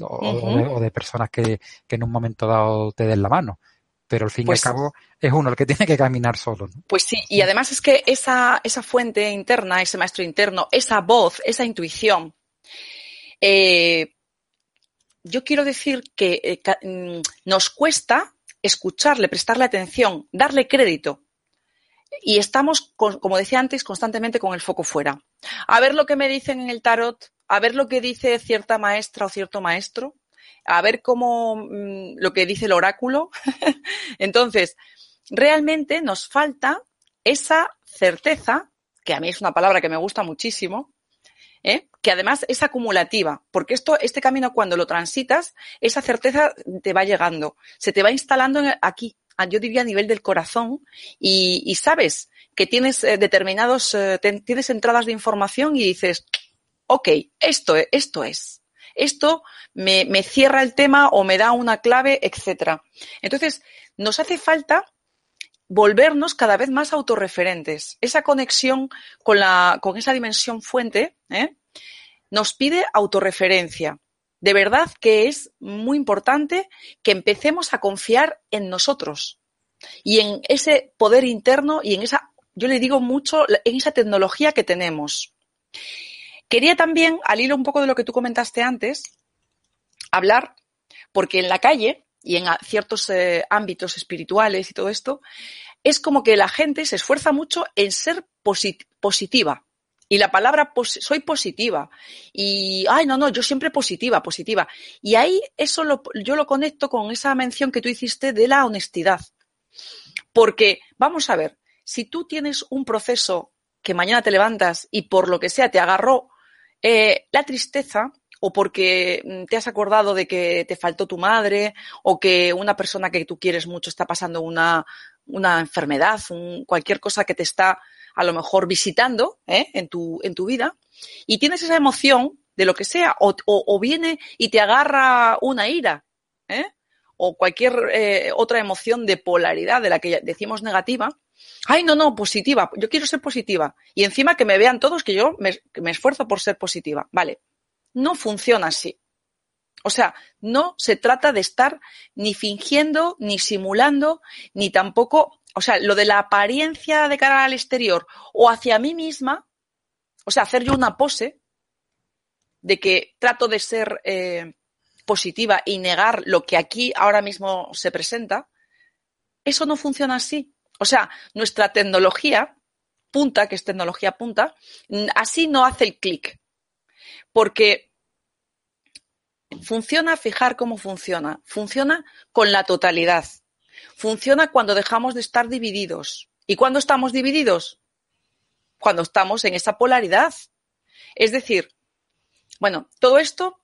o, uh -huh. o, de, o de, personas que, que, en un momento dado te den la mano. Pero al fin pues, y al pues cabo es uno el que [LAUGHS] tiene que caminar solo. ¿no? Pues sí, y además es que esa, esa fuente interna, ese maestro interno, esa voz, esa intuición, eh, yo quiero decir que eh, mm, nos cuesta escucharle, prestarle atención, darle crédito. Y estamos, como decía antes, constantemente con el foco fuera. A ver lo que me dicen en el tarot, a ver lo que dice cierta maestra o cierto maestro, a ver cómo mmm, lo que dice el oráculo. [LAUGHS] Entonces, realmente nos falta esa certeza, que a mí es una palabra que me gusta muchísimo, ¿eh? que además es acumulativa, porque esto, este camino cuando lo transitas, esa certeza te va llegando, se te va instalando aquí, yo diría a nivel del corazón, y, sabes que tienes eh, determinados, eh, tienes entradas de información y dices, ok, esto, esto es. Esto me, me cierra el tema o me da una clave, etcétera. Entonces, nos hace falta volvernos cada vez más autorreferentes. Esa conexión con, la, con esa dimensión fuente ¿eh? nos pide autorreferencia. De verdad que es muy importante que empecemos a confiar en nosotros y en ese poder interno y en esa, yo le digo mucho, en esa tecnología que tenemos. Quería también, al hilo un poco de lo que tú comentaste antes, hablar, porque en la calle y en ciertos eh, ámbitos espirituales y todo esto, es como que la gente se esfuerza mucho en ser positiva. Y la palabra soy positiva. Y, ay, no, no, yo siempre positiva, positiva. Y ahí eso yo lo conecto con esa mención que tú hiciste de la honestidad. Porque, vamos a ver, si tú tienes un proceso que mañana te levantas y por lo que sea te agarró eh, la tristeza, o porque mm, te has acordado de que te faltó tu madre o que una persona que tú quieres mucho está pasando una, una enfermedad, cualquier cosa que te está a lo mejor visitando ¿eh? en, tu, en tu vida y tienes esa emoción de lo que sea o, o, viene y te agarra una ira ¿eh? o cualquier eh, otra emoción de polaridad de la que decimos negativa. Ay, no, no, positiva. Yo quiero ser positiva. Y encima que me vean todos que yo me, esfuerzo por ser positiva. Vale, no funciona así. O sea, no se trata de estar ni fingiendo, ni simulando, ni tampoco, o sea, lo de la apariencia de cara al exterior o hacia mí misma, o sea, hacer yo una pose de que trato de ser eh, positiva y negar lo que aquí ahora mismo se presenta, eso no funciona así. O sea, nuestra tecnología punta, que es tecnología punta, así no hace el clic. Porque funciona, fijar cómo funciona. Funciona con la totalidad. Funciona cuando dejamos de estar divididos. ¿Y cuándo estamos divididos? Cuando estamos en esa polaridad. Es decir, bueno, todo esto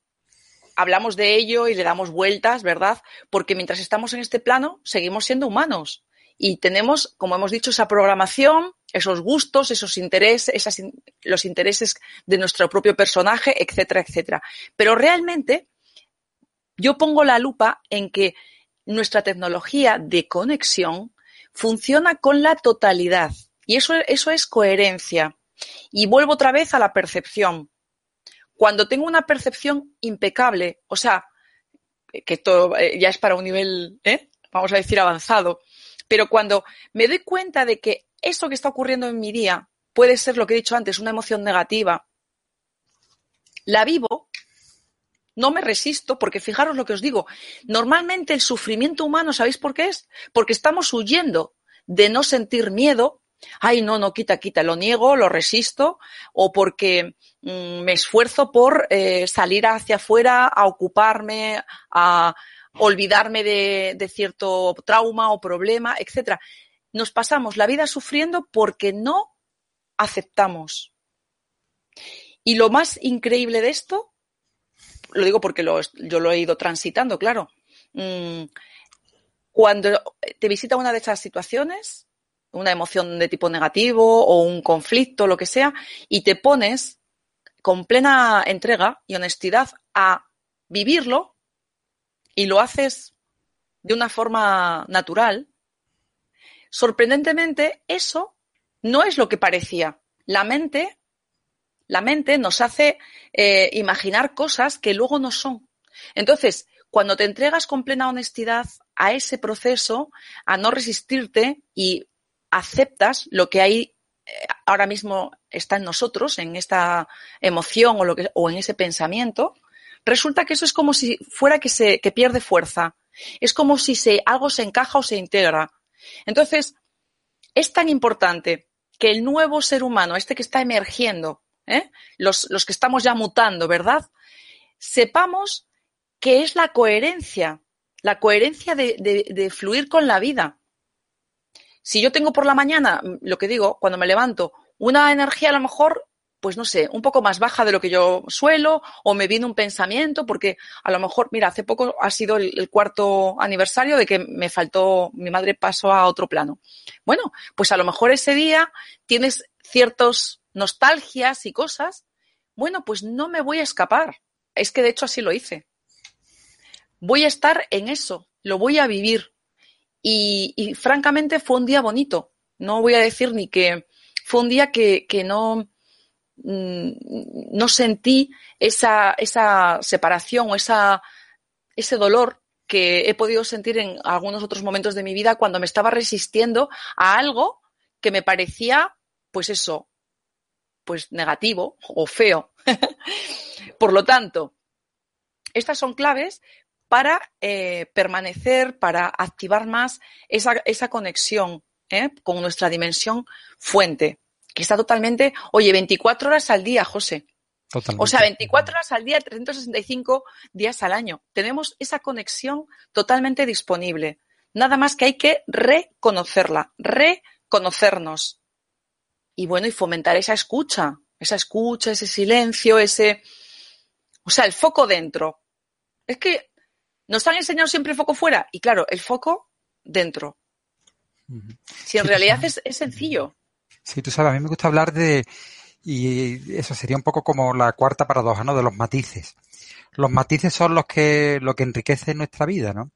hablamos de ello y le damos vueltas, ¿verdad? Porque mientras estamos en este plano, seguimos siendo humanos y tenemos, como hemos dicho, esa programación, esos gustos, esos intereses, los intereses de nuestro propio personaje, etcétera, etcétera. Pero realmente yo pongo la lupa en que nuestra tecnología de conexión funciona con la totalidad y eso, eso es coherencia. Y vuelvo otra vez a la percepción. Cuando tengo una percepción impecable, o sea, que esto eh, ya es para un nivel, ¿eh? vamos a decir, avanzado, pero cuando me doy cuenta de que eso que está ocurriendo en mi día puede ser lo que he dicho antes, una emoción negativa, la vivo, no me resisto, porque fijaros lo que os digo, normalmente el sufrimiento humano, ¿sabéis por qué es? Porque estamos huyendo de no sentir miedo, ay, no, no, quita, quita, lo niego, lo resisto, o porque mm, me esfuerzo por eh, salir hacia afuera, a ocuparme, a, olvidarme de, cierto trauma o problema, etcétera. Nos pasamos la vida sufriendo porque no aceptamos. Y lo más increíble de esto, lo digo porque yo lo he ido transitando, claro. Mm, cuando te visita una de esas situaciones, una emoción de tipo negativo o un conflicto, lo que sea, y te pones con plena entrega y honestidad a vivirlo, y lo haces de una forma natural, sorprendentemente eso no es lo que parecía. La mente, la mente nos hace eh, imaginar cosas que luego no son. Entonces, cuando te entregas con plena honestidad a ese proceso, a no resistirte y aceptas lo que hay eh, ahora mismo está en nosotros, en esta emoción o, en ese pensamiento, resulta que eso es como si fuera que se que pierde fuerza. Es como si se, algo se encaja o se integra. Entonces, es tan importante que el nuevo ser humano, este que está emergiendo, ¿eh? los, los que estamos ya mutando, ¿verdad? Sepamos que es la coherencia, la coherencia de, de, de, fluir con la vida. Si yo tengo por la mañana, lo que digo, cuando me levanto, una energía a lo mejor pues no sé, un poco más baja de lo que yo suelo, o me viene un pensamiento, porque a lo mejor, mira, hace poco ha sido el, cuarto aniversario de que me faltó, mi madre pasó a otro plano. Bueno, pues a lo mejor ese día tienes ciertos nostalgias y cosas. Bueno, pues no me voy a escapar. Es que de hecho así lo hice. Voy a estar en eso, lo voy a vivir. Y, y francamente fue un día bonito. No voy a decir ni que fue un día que, que no, no sentí esa, esa separación o esa, ese dolor que he podido sentir en algunos otros momentos de mi vida cuando me estaba resistiendo a algo que me parecía, pues eso, pues negativo o feo. [LAUGHS] Por lo tanto, estas son claves para eh, permanecer, para activar más esa, esa conexión ¿eh? con nuestra dimensión fuente que está totalmente, oye, 24 horas al día, José. Totalmente. O sea, 24 horas al día, 365 días al año. Tenemos esa conexión totalmente disponible. Nada más que hay que reconocerla, reconocernos. Y bueno, y fomentar esa escucha, esa escucha, ese silencio, ese... O sea, el foco dentro. Es que nos han enseñado siempre el foco fuera. Y claro, el foco dentro. Si en realidad es, es sencillo. Sí, tú sabes, a mí me gusta hablar de, y eso sería un poco como la cuarta paradoja, ¿no? De los matices. Los matices son los que, lo que enriquece nuestra vida, ¿no?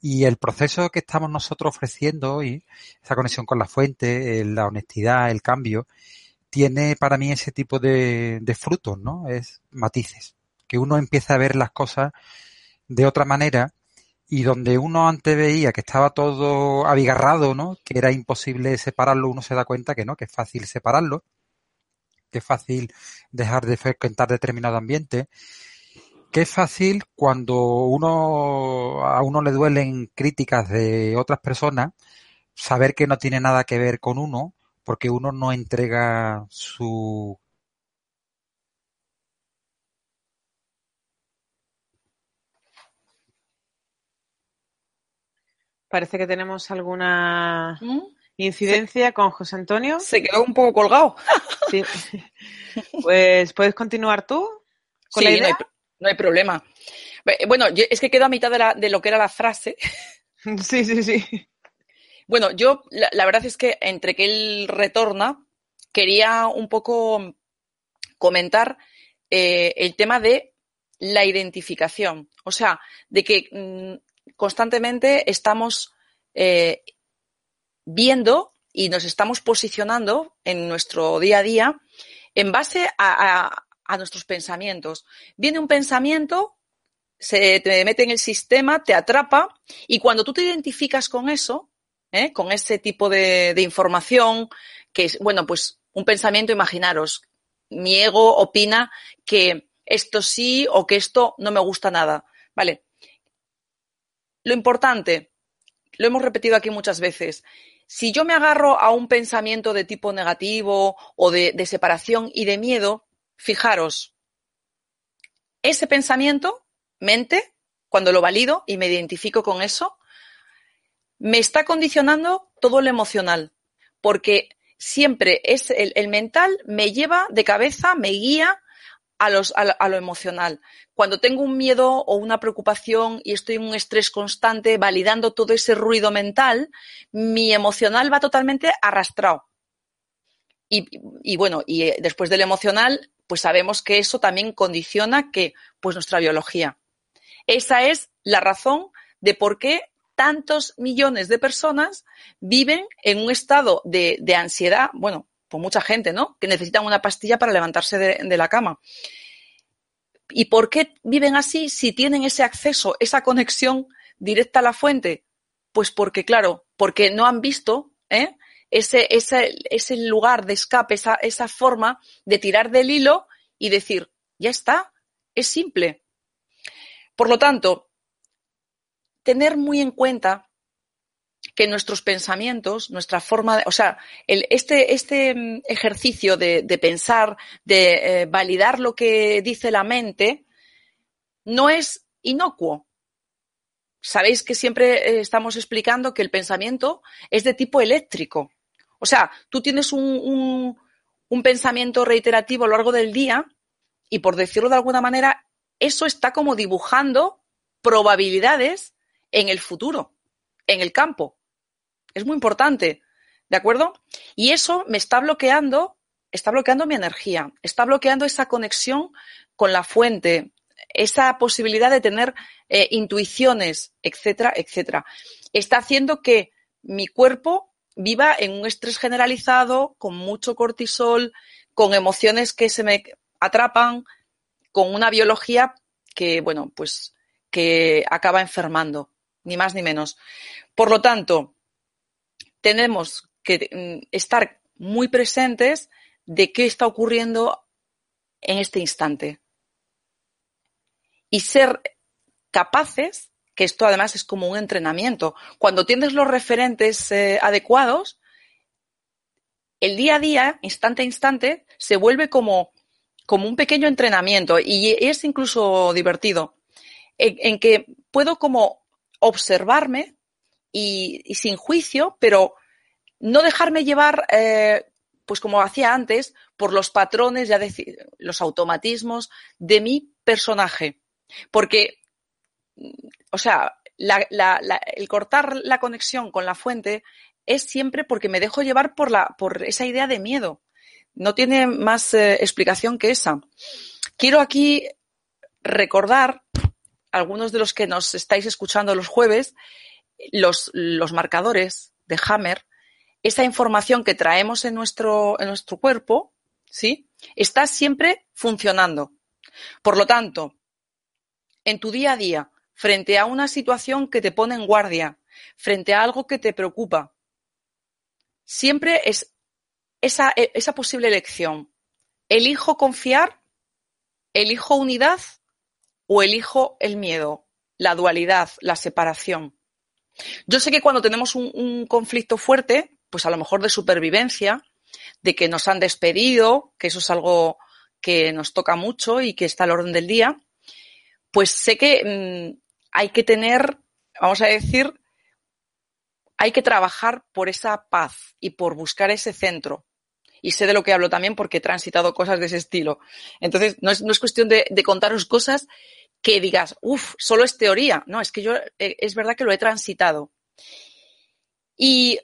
Y el proceso que estamos nosotros ofreciendo hoy, esa conexión con la fuente, la honestidad, el cambio, tiene para mí ese tipo de, de frutos, ¿no? Es matices. Que uno empieza a ver las cosas de otra manera y donde uno antes veía que estaba todo abigarrado, ¿no? Que era imposible separarlo, uno se da cuenta que no, que es fácil separarlo, que es fácil dejar de frecuentar determinado ambiente, que es fácil cuando uno a uno le duelen críticas de otras personas, saber que no tiene nada que ver con uno, porque uno no entrega su Parece que tenemos alguna ¿Mm? incidencia con José Antonio. Se quedó un poco colgado. [LAUGHS] Sí. Pues puedes continuar tú con la idea. No, hay, problema. Bueno, es que quedo a mitad de, lo que era la frase. [LAUGHS] Sí, sí, sí. Bueno, yo la, verdad es que entre que él retorna, quería un poco comentar eh, el tema de la identificación. O sea, de que mm, constantemente estamos eh, viendo y nos estamos posicionando en nuestro día a día en base a, nuestros pensamientos. Viene un pensamiento, se te mete en el sistema, te atrapa y cuando tú te identificas con eso, ¿eh? con ese tipo de, de información, que es, bueno, pues un pensamiento, imaginaros, mi ego opina que esto sí o que esto no me gusta nada. Vale, lo importante, lo hemos repetido aquí muchas veces, si yo me agarro a un pensamiento de tipo negativo o de, separación y de miedo, fijaros, ese pensamiento, mente, cuando lo valido y me identifico con eso, me está condicionando todo lo emocional, porque siempre es el, mental me lleva de cabeza, me guía a, los, a, lo emocional. Cuando tengo un miedo o una preocupación y estoy en un estrés constante, validando todo ese ruido mental, mi emocional va totalmente arrastrado. Y, bueno, y eh, después del emocional, pues sabemos que eso también condiciona que, pues nuestra biología. Esa es la razón de por qué tantos millones de personas viven en un estado de ansiedad, bueno, por mucha gente, ¿no? Que necesitan una pastilla para levantarse de, la cama. ¿Y por qué viven así si tienen ese acceso, esa conexión directa a la fuente? Pues porque, claro, porque no han visto ¿eh? ese, ese, lugar de escape, esa, esa forma de tirar del hilo y decir, ya está, es simple. Por lo tanto, tener muy en cuenta que nuestros pensamientos, nuestra forma de, o sea, este, este mm, ejercicio de, pensar, de eh, validar lo que dice la mente, no es inocuo. Sabéis que siempre eh, estamos explicando que el pensamiento es de tipo eléctrico. O sea, tú tienes un, un pensamiento reiterativo a lo largo del día y, por decirlo de alguna manera, eso está como dibujando probabilidades en el futuro, en el campo. Es muy importante, ¿de acuerdo? Y eso me está bloqueando, está bloqueando mi energía, está bloqueando esa conexión con la fuente, esa posibilidad de tener eh, intuiciones, etcétera, etcétera. Está haciendo que mi cuerpo viva en un estrés generalizado, con mucho cortisol, con emociones que se me atrapan, con una biología que, bueno, pues que acaba enfermando, ni más ni menos. Por lo tanto, tenemos que mm, estar muy presentes de qué está ocurriendo en este instante. Y ser capaces, que esto además es como un entrenamiento, cuando tienes los referentes eh, adecuados, el día a día, instante a instante, se vuelve como, como un pequeño entrenamiento. Y es incluso divertido, en, que puedo como observarme y, sin juicio, pero no dejarme llevar, eh, pues como hacía antes, por los patrones, ya decir, los automatismos de mi personaje. Porque, o sea, el cortar la conexión con la fuente es siempre porque me dejo llevar por, la, por esa idea de miedo. No tiene más eh, explicación que esa. Quiero aquí recordar, algunos de los que nos estáis escuchando los jueves, los, los marcadores de Hammer, esa información que traemos en nuestro, en nuestro cuerpo, ¿sí? Está siempre funcionando. Por lo tanto, en tu día a día, frente a una situación que te pone en guardia, frente a algo que te preocupa. Siempre es esa, e, esa posible elección. ¿Elijo confiar? ¿Elijo unidad? ¿O elijo el miedo, la dualidad, la separación? Yo sé que cuando tenemos un, conflicto fuerte, pues a lo mejor de supervivencia, de que nos han despedido, que eso es algo que nos toca mucho y que está al orden del día, pues sé que mm, hay que tener, vamos a decir, hay que trabajar por esa paz y por buscar ese centro. Y sé de lo que hablo también porque he transitado cosas de ese estilo. Entonces, no es, no es cuestión de, contaros cosas que digas, uff, solo es teoría. No, es que yo, eh, es verdad que lo he transitado. Y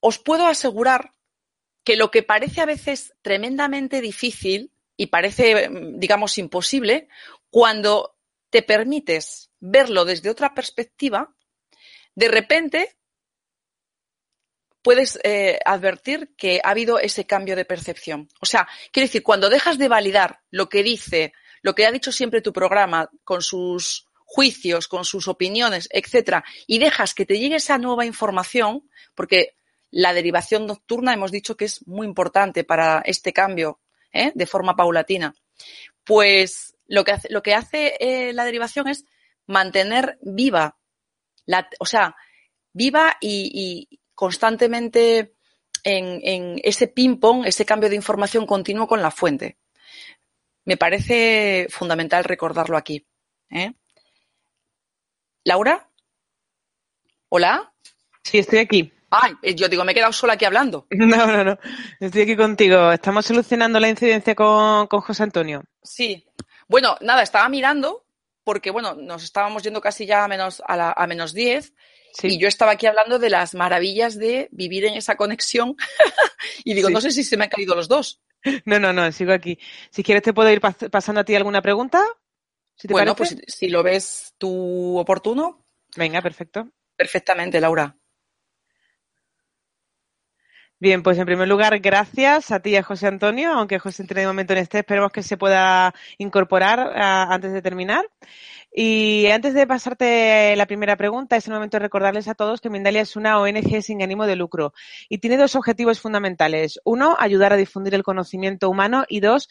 os puedo asegurar que lo que parece a veces tremendamente difícil y parece, mm, digamos, imposible, cuando te permites verlo desde otra perspectiva, de repente puedes eh, advertir que ha habido ese cambio de percepción. O sea, quiero decir, cuando dejas de validar lo que dice, lo que ha dicho siempre tu programa, con sus juicios, con sus opiniones, etcétera, y dejas que te llegue esa nueva información, porque la derivación nocturna hemos dicho que es muy importante para este cambio ¿eh? de forma paulatina, pues lo que hace, lo que hace eh, la derivación es mantener viva, o sea, viva y, y constantemente en, en ese ping-pong, ese cambio de información continuo con la fuente. Me parece fundamental recordarlo aquí. ¿eh? ¿Laura? ¿Hola? Sí, estoy aquí. Ay, eh, yo digo, me he quedado sola aquí hablando. [LAUGHS] No, no, no. Estoy aquí contigo. Estamos solucionando la incidencia con, con José Antonio. Sí, bueno, nada, estaba mirando porque, bueno, nos estábamos yendo casi ya a menos, a, la, a menos 10 sí. y yo estaba aquí hablando de las maravillas de vivir en esa conexión [LAUGHS] y digo, sí. no sé si se me han caído los dos. [LAUGHS] No, no, no, sigo aquí. Si quieres te puedo ir pas pasando a ti alguna pregunta. Si te bueno, parece? pues si lo ves tú oportuno. Venga, perfecto. Perfectamente, Laura. Bien, pues en primer lugar, gracias a ti y a José Antonio, aunque José entre de momento no esté, esperemos que se pueda incorporar uh, antes de terminar. Y antes de pasarte la primera pregunta, es el momento de recordarles a todos que Mindalia es una ONG sin ánimo de lucro y tiene dos objetivos fundamentales. Uno, ayudar a difundir el conocimiento humano y dos,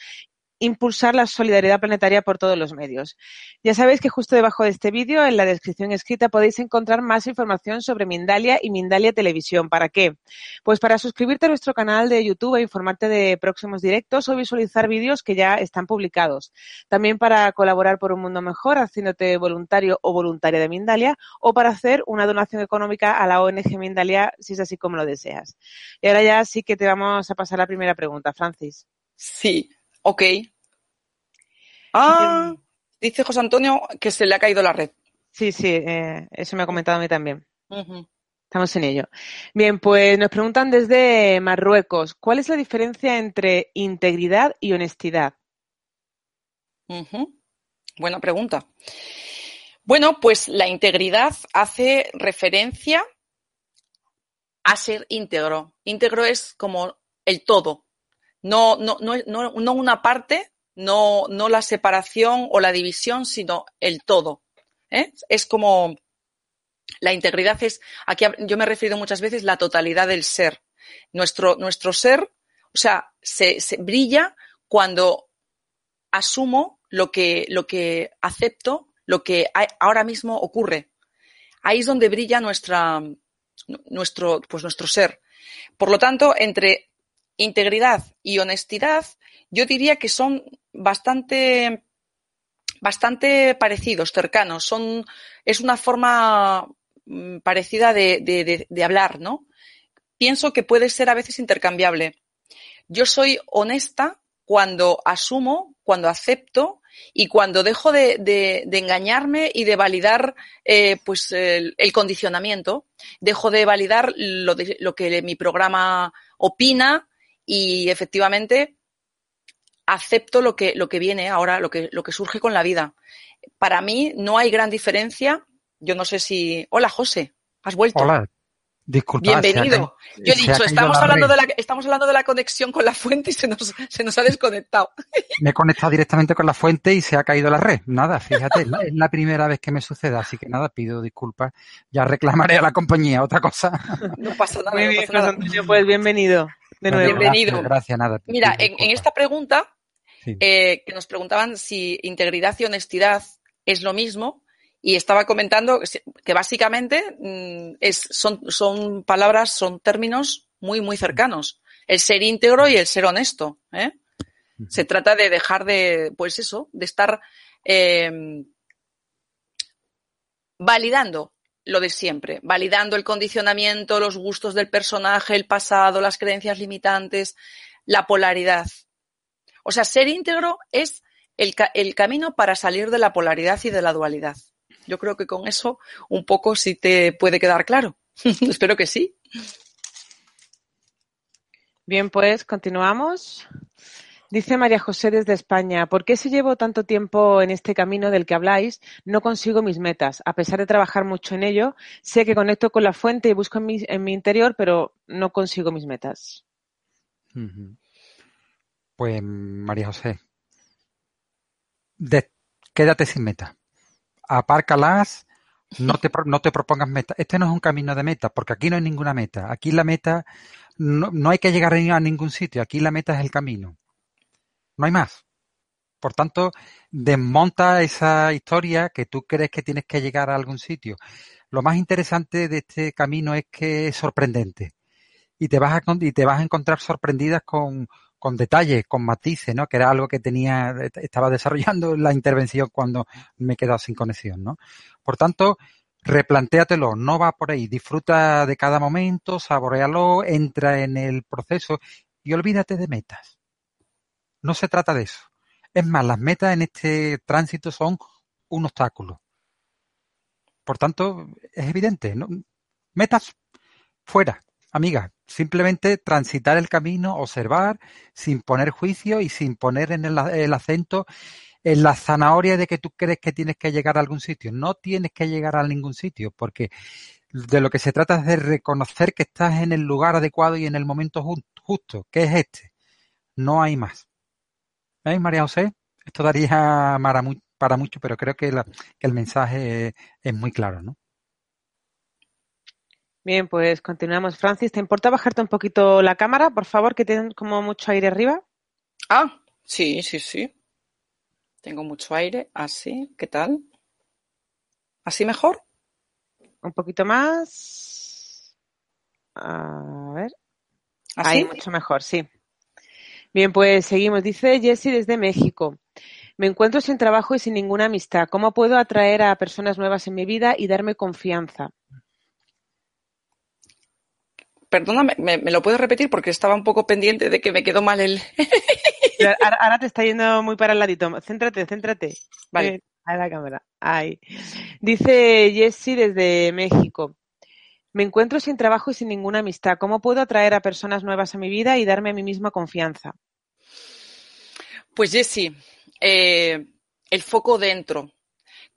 impulsar la solidaridad planetaria por todos los medios. Ya sabéis que justo debajo de este vídeo, en la descripción escrita, podéis encontrar más información sobre Mindalia y Mindalia Televisión. ¿Para qué? Pues para suscribirte a nuestro canal de YouTube e informarte de próximos directos o visualizar vídeos que ya están publicados. También para colaborar por un mundo mejor, haciéndote voluntario o voluntaria de Mindalia, o para hacer una donación económica a la ONG Mindalia, si es así como lo deseas. Y ahora ya sí que te vamos a pasar la primera pregunta, Francis. Sí, Ok. Ah, dice José Antonio que se le ha caído la red. Sí, sí, eh, eso me ha comentado a mí también. Estamos en ello. Bien, pues nos preguntan desde Marruecos, ¿cuál es la diferencia entre integridad y honestidad? Buena pregunta. Bueno, pues la integridad hace referencia a ser íntegro. Íntegro es como el todo, no, no, no, no, una parte, no, no la separación o la división, sino el todo. ¿eh? Es como la integridad es, aquí yo me he referido muchas veces, la totalidad del ser. Nuestro, nuestro ser, o sea, se, se brilla cuando asumo lo que, lo que acepto, lo que ahora mismo ocurre. Ahí es donde brilla nuestra, nuestro, pues nuestro ser. Por lo tanto, entre integridad y honestidad, yo diría que son bastante, bastante parecidos, cercanos. Son, es una forma mm, parecida de, de, hablar, ¿no? Pienso que puede ser a veces intercambiable. Yo soy honesta cuando asumo, cuando acepto y cuando dejo de, de engañarme y de validar eh, pues el, el, condicionamiento, dejo de validar lo, lo que mi programa opina, y efectivamente acepto lo que, lo que viene ahora, lo que, lo que surge con la vida. Para mí no hay gran diferencia. Yo no sé si. Hola, José, has vuelto. Hola, Disculpa, Bienvenido. Yo he dicho, estamos hablando, de la, estamos hablando de la conexión con la fuente y se nos, se nos ha desconectado. [LAUGHS] Me he conectado directamente con la fuente y se ha caído la red. Nada, fíjate, es la, primera vez que me sucede, así que nada, pido disculpas. Ya reclamaré a la compañía otra cosa. No pasa nada. Muy bien, Antonio, pues bienvenido. De nuevo. Bienvenido. Gracias, nada. Mira, en, esta pregunta, eh, que nos preguntaban si integridad y honestidad es lo mismo, y estaba comentando que básicamente mm, es, son, son palabras, son términos muy, muy cercanos. El ser íntegro y el ser honesto. ¿eh? Se trata de dejar de, pues eso, de estar eh, validando lo de siempre, validando el condicionamiento, los gustos del personaje, el pasado, las creencias limitantes, la polaridad. O sea, ser íntegro es el, el camino para salir de la polaridad y de la dualidad. Yo creo que con eso un poco sí te puede quedar claro. [LAUGHS] Espero que sí. Bien, pues continuamos. Dice María José desde España, ¿por qué si llevo tanto tiempo en este camino del que habláis, no consigo mis metas? A pesar de trabajar mucho en ello, sé que conecto con la fuente y busco en mi, en mi interior, pero no consigo mis metas. Pues María José, quédate sin meta apárcalas, no te, no te propongas metas. Este no es un camino de meta, porque aquí no hay ninguna meta. Aquí la meta, no, no hay que llegar a ningún sitio, aquí la meta es el camino. No hay más. Por tanto, desmonta esa historia que tú crees que tienes que llegar a algún sitio. Lo más interesante de este camino es que es sorprendente. Y te vas a, y te vas a encontrar sorprendidas con, con detalles, con matices, ¿no? Que era algo que tenía, estaba desarrollando la intervención cuando me he quedado sin conexión, ¿no? Por tanto, replantéatelo, no va por ahí, disfruta de cada momento, saborealo, entra en el proceso y olvídate de metas. No se trata de eso. Es más, las metas en este tránsito son un obstáculo. Por tanto, es evidente, ¿no? metas fuera, amiga, simplemente transitar el camino, observar, sin poner juicio y sin poner en el, acento en la zanahoria de que tú crees que tienes que llegar a algún sitio. No tienes que llegar a ningún sitio, porque de lo que se trata es de reconocer que estás en el lugar adecuado y en el momento justo, que es este. No hay más. ¿Veis, María José? Esto daría para, mucho, pero creo que, que el mensaje es muy claro, ¿no? Bien, pues continuamos. Francis, ¿te importa bajarte un poquito la cámara, por favor, que tienen como mucho aire arriba? Ah, Sí, sí, sí. Tengo mucho aire. Así, ¿qué tal? ¿Así mejor? Un poquito más. A ver. ¿Así? Ahí, mucho mejor, sí. Bien, pues seguimos. Dice Jessie desde México. Me encuentro sin trabajo y sin ninguna amistad. ¿Cómo puedo atraer a personas nuevas en mi vida y darme confianza? Perdóname, ¿me, me lo puedes repetir? Porque estaba un poco pendiente de que me quedó mal el... [LAUGHS] Ahora, ahora te está yendo muy para el ladito. Céntrate, céntrate. Vale. Eh, a la cámara. Ahí. Dice Jessie desde México. Me encuentro sin trabajo y sin ninguna amistad. ¿Cómo puedo atraer a personas nuevas a mi vida y darme a mí misma confianza? Pues Jessy, eh, el foco dentro.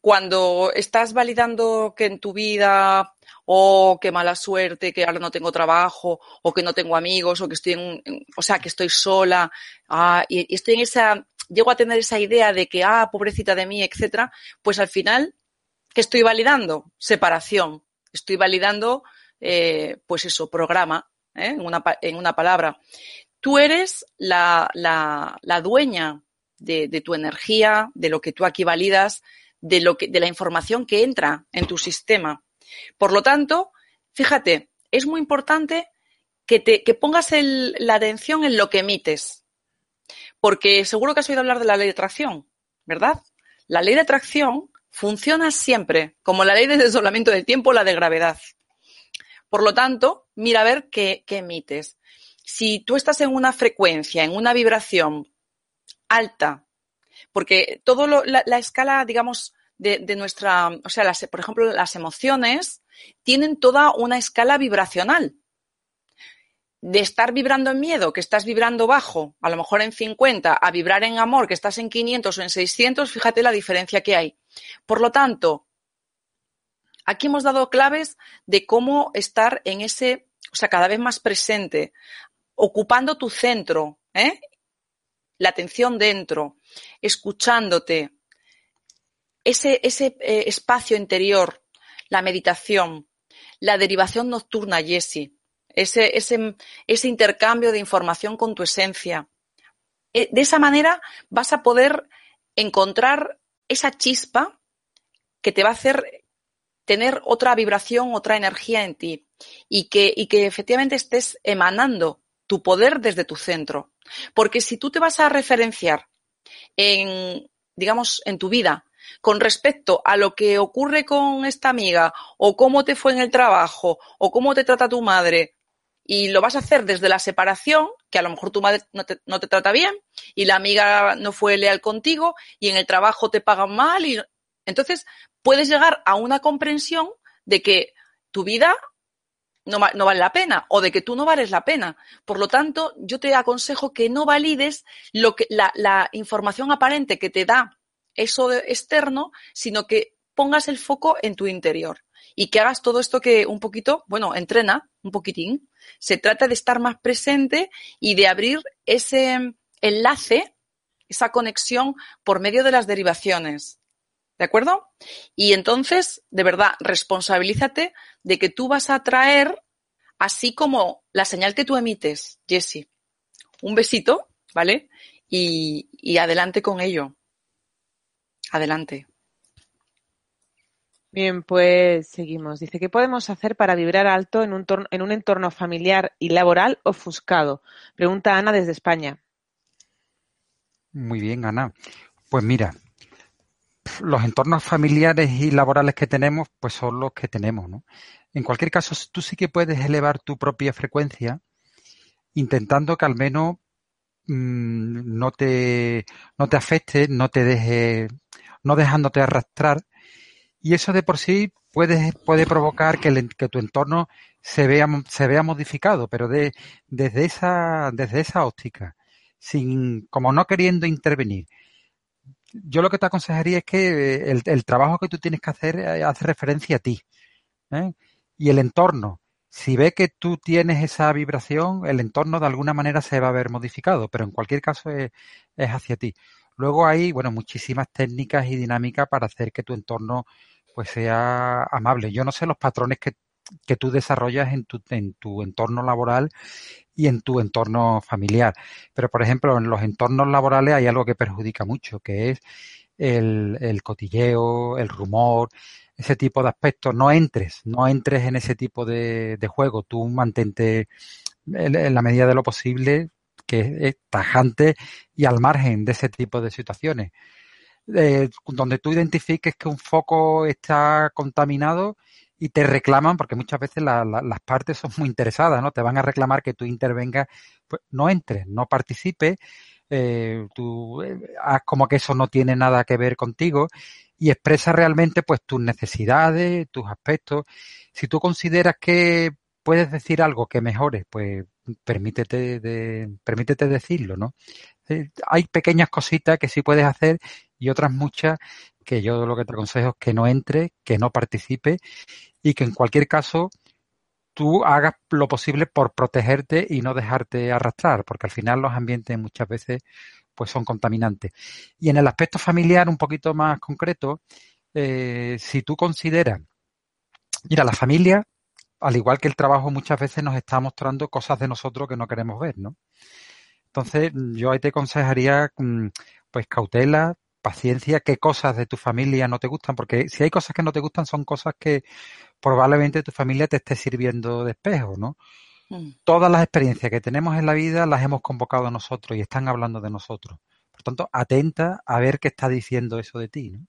Cuando estás validando que en tu vida, oh, qué mala suerte, que ahora no tengo trabajo, o que no tengo amigos, o que estoy en, o sea, que estoy sola, ah, y, estoy en esa, llego a tener esa idea de que, ah, pobrecita de mí, etcétera, pues al final, ¿qué estoy validando? Separación. Estoy validando, eh, pues eso, programa, ¿eh? en, una, en una palabra. Tú eres la, dueña de, tu energía, de lo que tú aquí validas, de, la información que entra en tu sistema. Por lo tanto, fíjate, es muy importante que, pongas la atención en lo que emites. Porque seguro que has oído hablar de la ley de atracción, ¿verdad? La ley de atracción funciona siempre, como la ley de desdoblamiento del tiempo, la de gravedad. Por lo tanto, mira a ver qué emites. Si tú estás en una frecuencia, en una vibración alta, porque todo la, la escala, digamos, de, nuestra, o sea, por ejemplo, las emociones tienen toda una escala vibracional. De estar vibrando en miedo, que estás vibrando bajo, a lo mejor en 50, a vibrar en amor, que estás en 500 o en 600, fíjate la diferencia que hay. Por lo tanto, aquí hemos dado claves de cómo estar en ese, o sea, cada vez más presente, ocupando tu centro, ¿eh? la atención dentro, escuchándote, ese, ese eh, espacio interior, la meditación, la derivación nocturna, Jessie, ese, ese, ese intercambio de información con tu esencia. Eh, De esa manera vas a poder encontrar esa chispa que te va a hacer tener otra vibración, otra energía en ti y que, y que efectivamente estés emanando tu poder desde tu centro. Porque si tú te vas a referenciar en, digamos, en tu vida con respecto a lo que ocurre con esta amiga o cómo te fue en el trabajo o cómo te trata tu madre y lo vas a hacer desde la separación, que a lo mejor tu madre no te, trata bien y la amiga no fue leal contigo y en el trabajo te pagan mal y entonces puedes llegar a una comprensión de que tu vida no, no vale la pena o de que tú no vales la pena. Por lo tanto, yo te aconsejo que no valides lo que, la, la información aparente que te da eso externo, sino que pongas el foco en tu interior y que hagas todo esto que un poquito, bueno, entrena un poquitín. Se trata de estar más presente y de abrir ese enlace, esa conexión por medio de las derivaciones. ¿De acuerdo? Y entonces, de verdad, responsabilízate de que tú vas a traer así como la señal que tú emites, Jessie. Un besito, ¿vale? Y, y adelante con ello. Adelante. Bien, pues seguimos. Dice, ¿qué podemos hacer para vibrar alto en un, en un entorno familiar y laboral ofuscado? Pregunta Ana desde España. Muy bien, Ana. Pues mira, los entornos familiares y laborales que tenemos, pues son los que tenemos, ¿no? En cualquier caso, tú sí que puedes elevar tu propia frecuencia intentando que al menos mm, no te, no te afecte, no te deje, no dejándote arrastrar. Y eso de por sí puede, puede provocar que, el que tu entorno se vea, se vea modificado, pero de, desde esa, desde esa óptica, sin, como no queriendo intervenir. Yo lo que te aconsejaría es que eh, el, trabajo que tú tienes que hacer eh, hace referencia a ti. ¿eh? Y el entorno. Si ve que tú tienes esa vibración, el entorno de alguna manera se va a ver modificado, pero en cualquier caso es, es hacia ti. Luego hay, bueno, muchísimas técnicas y dinámicas para hacer que tu entorno pues sea amable. Yo no sé los patrones que que tú desarrollas en tu, en tu entorno laboral y en tu entorno familiar. Pero, por ejemplo, en los entornos laborales hay algo que perjudica mucho, que es el, el cotilleo, el rumor, ese tipo de aspectos. No entres, no entres en ese tipo de, de juego. Tú mantente en, la medida de lo posible que es tajante y al margen de ese tipo de situaciones. Eh, donde tú identifiques que un foco está contaminado, y te reclaman, porque muchas veces las partes son muy interesadas, ¿no? Te van a reclamar que tú intervengas, pues no entres, no participes, eh, tú eh, haz como que eso no tiene nada que ver contigo y expresa realmente pues tus necesidades, tus aspectos. Si tú consideras que puedes decir algo que mejore, pues permítete, de, permítete decirlo, ¿no? Eh, hay pequeñas cositas que sí puedes hacer y otras muchas que yo lo que te aconsejo es que no entre, que no participe y que en cualquier caso tú hagas lo posible por protegerte y no dejarte arrastrar, porque al final los ambientes muchas veces pues son contaminantes. Y en el aspecto familiar un poquito más concreto, eh, si tú consideras, mira, la familia, al igual que el trabajo, muchas veces nos está mostrando cosas de nosotros que no queremos ver, ¿no? Entonces, yo ahí te aconsejaría, mm, pues cautela, paciencia, qué cosas de tu familia no te gustan, porque si hay cosas que no te gustan son cosas que probablemente tu familia te esté sirviendo de espejo, ¿no? Mm. Todas las experiencias que tenemos en la vida las hemos convocado nosotros y están hablando de nosotros. Por tanto, atenta a ver qué está diciendo eso de ti, ¿no?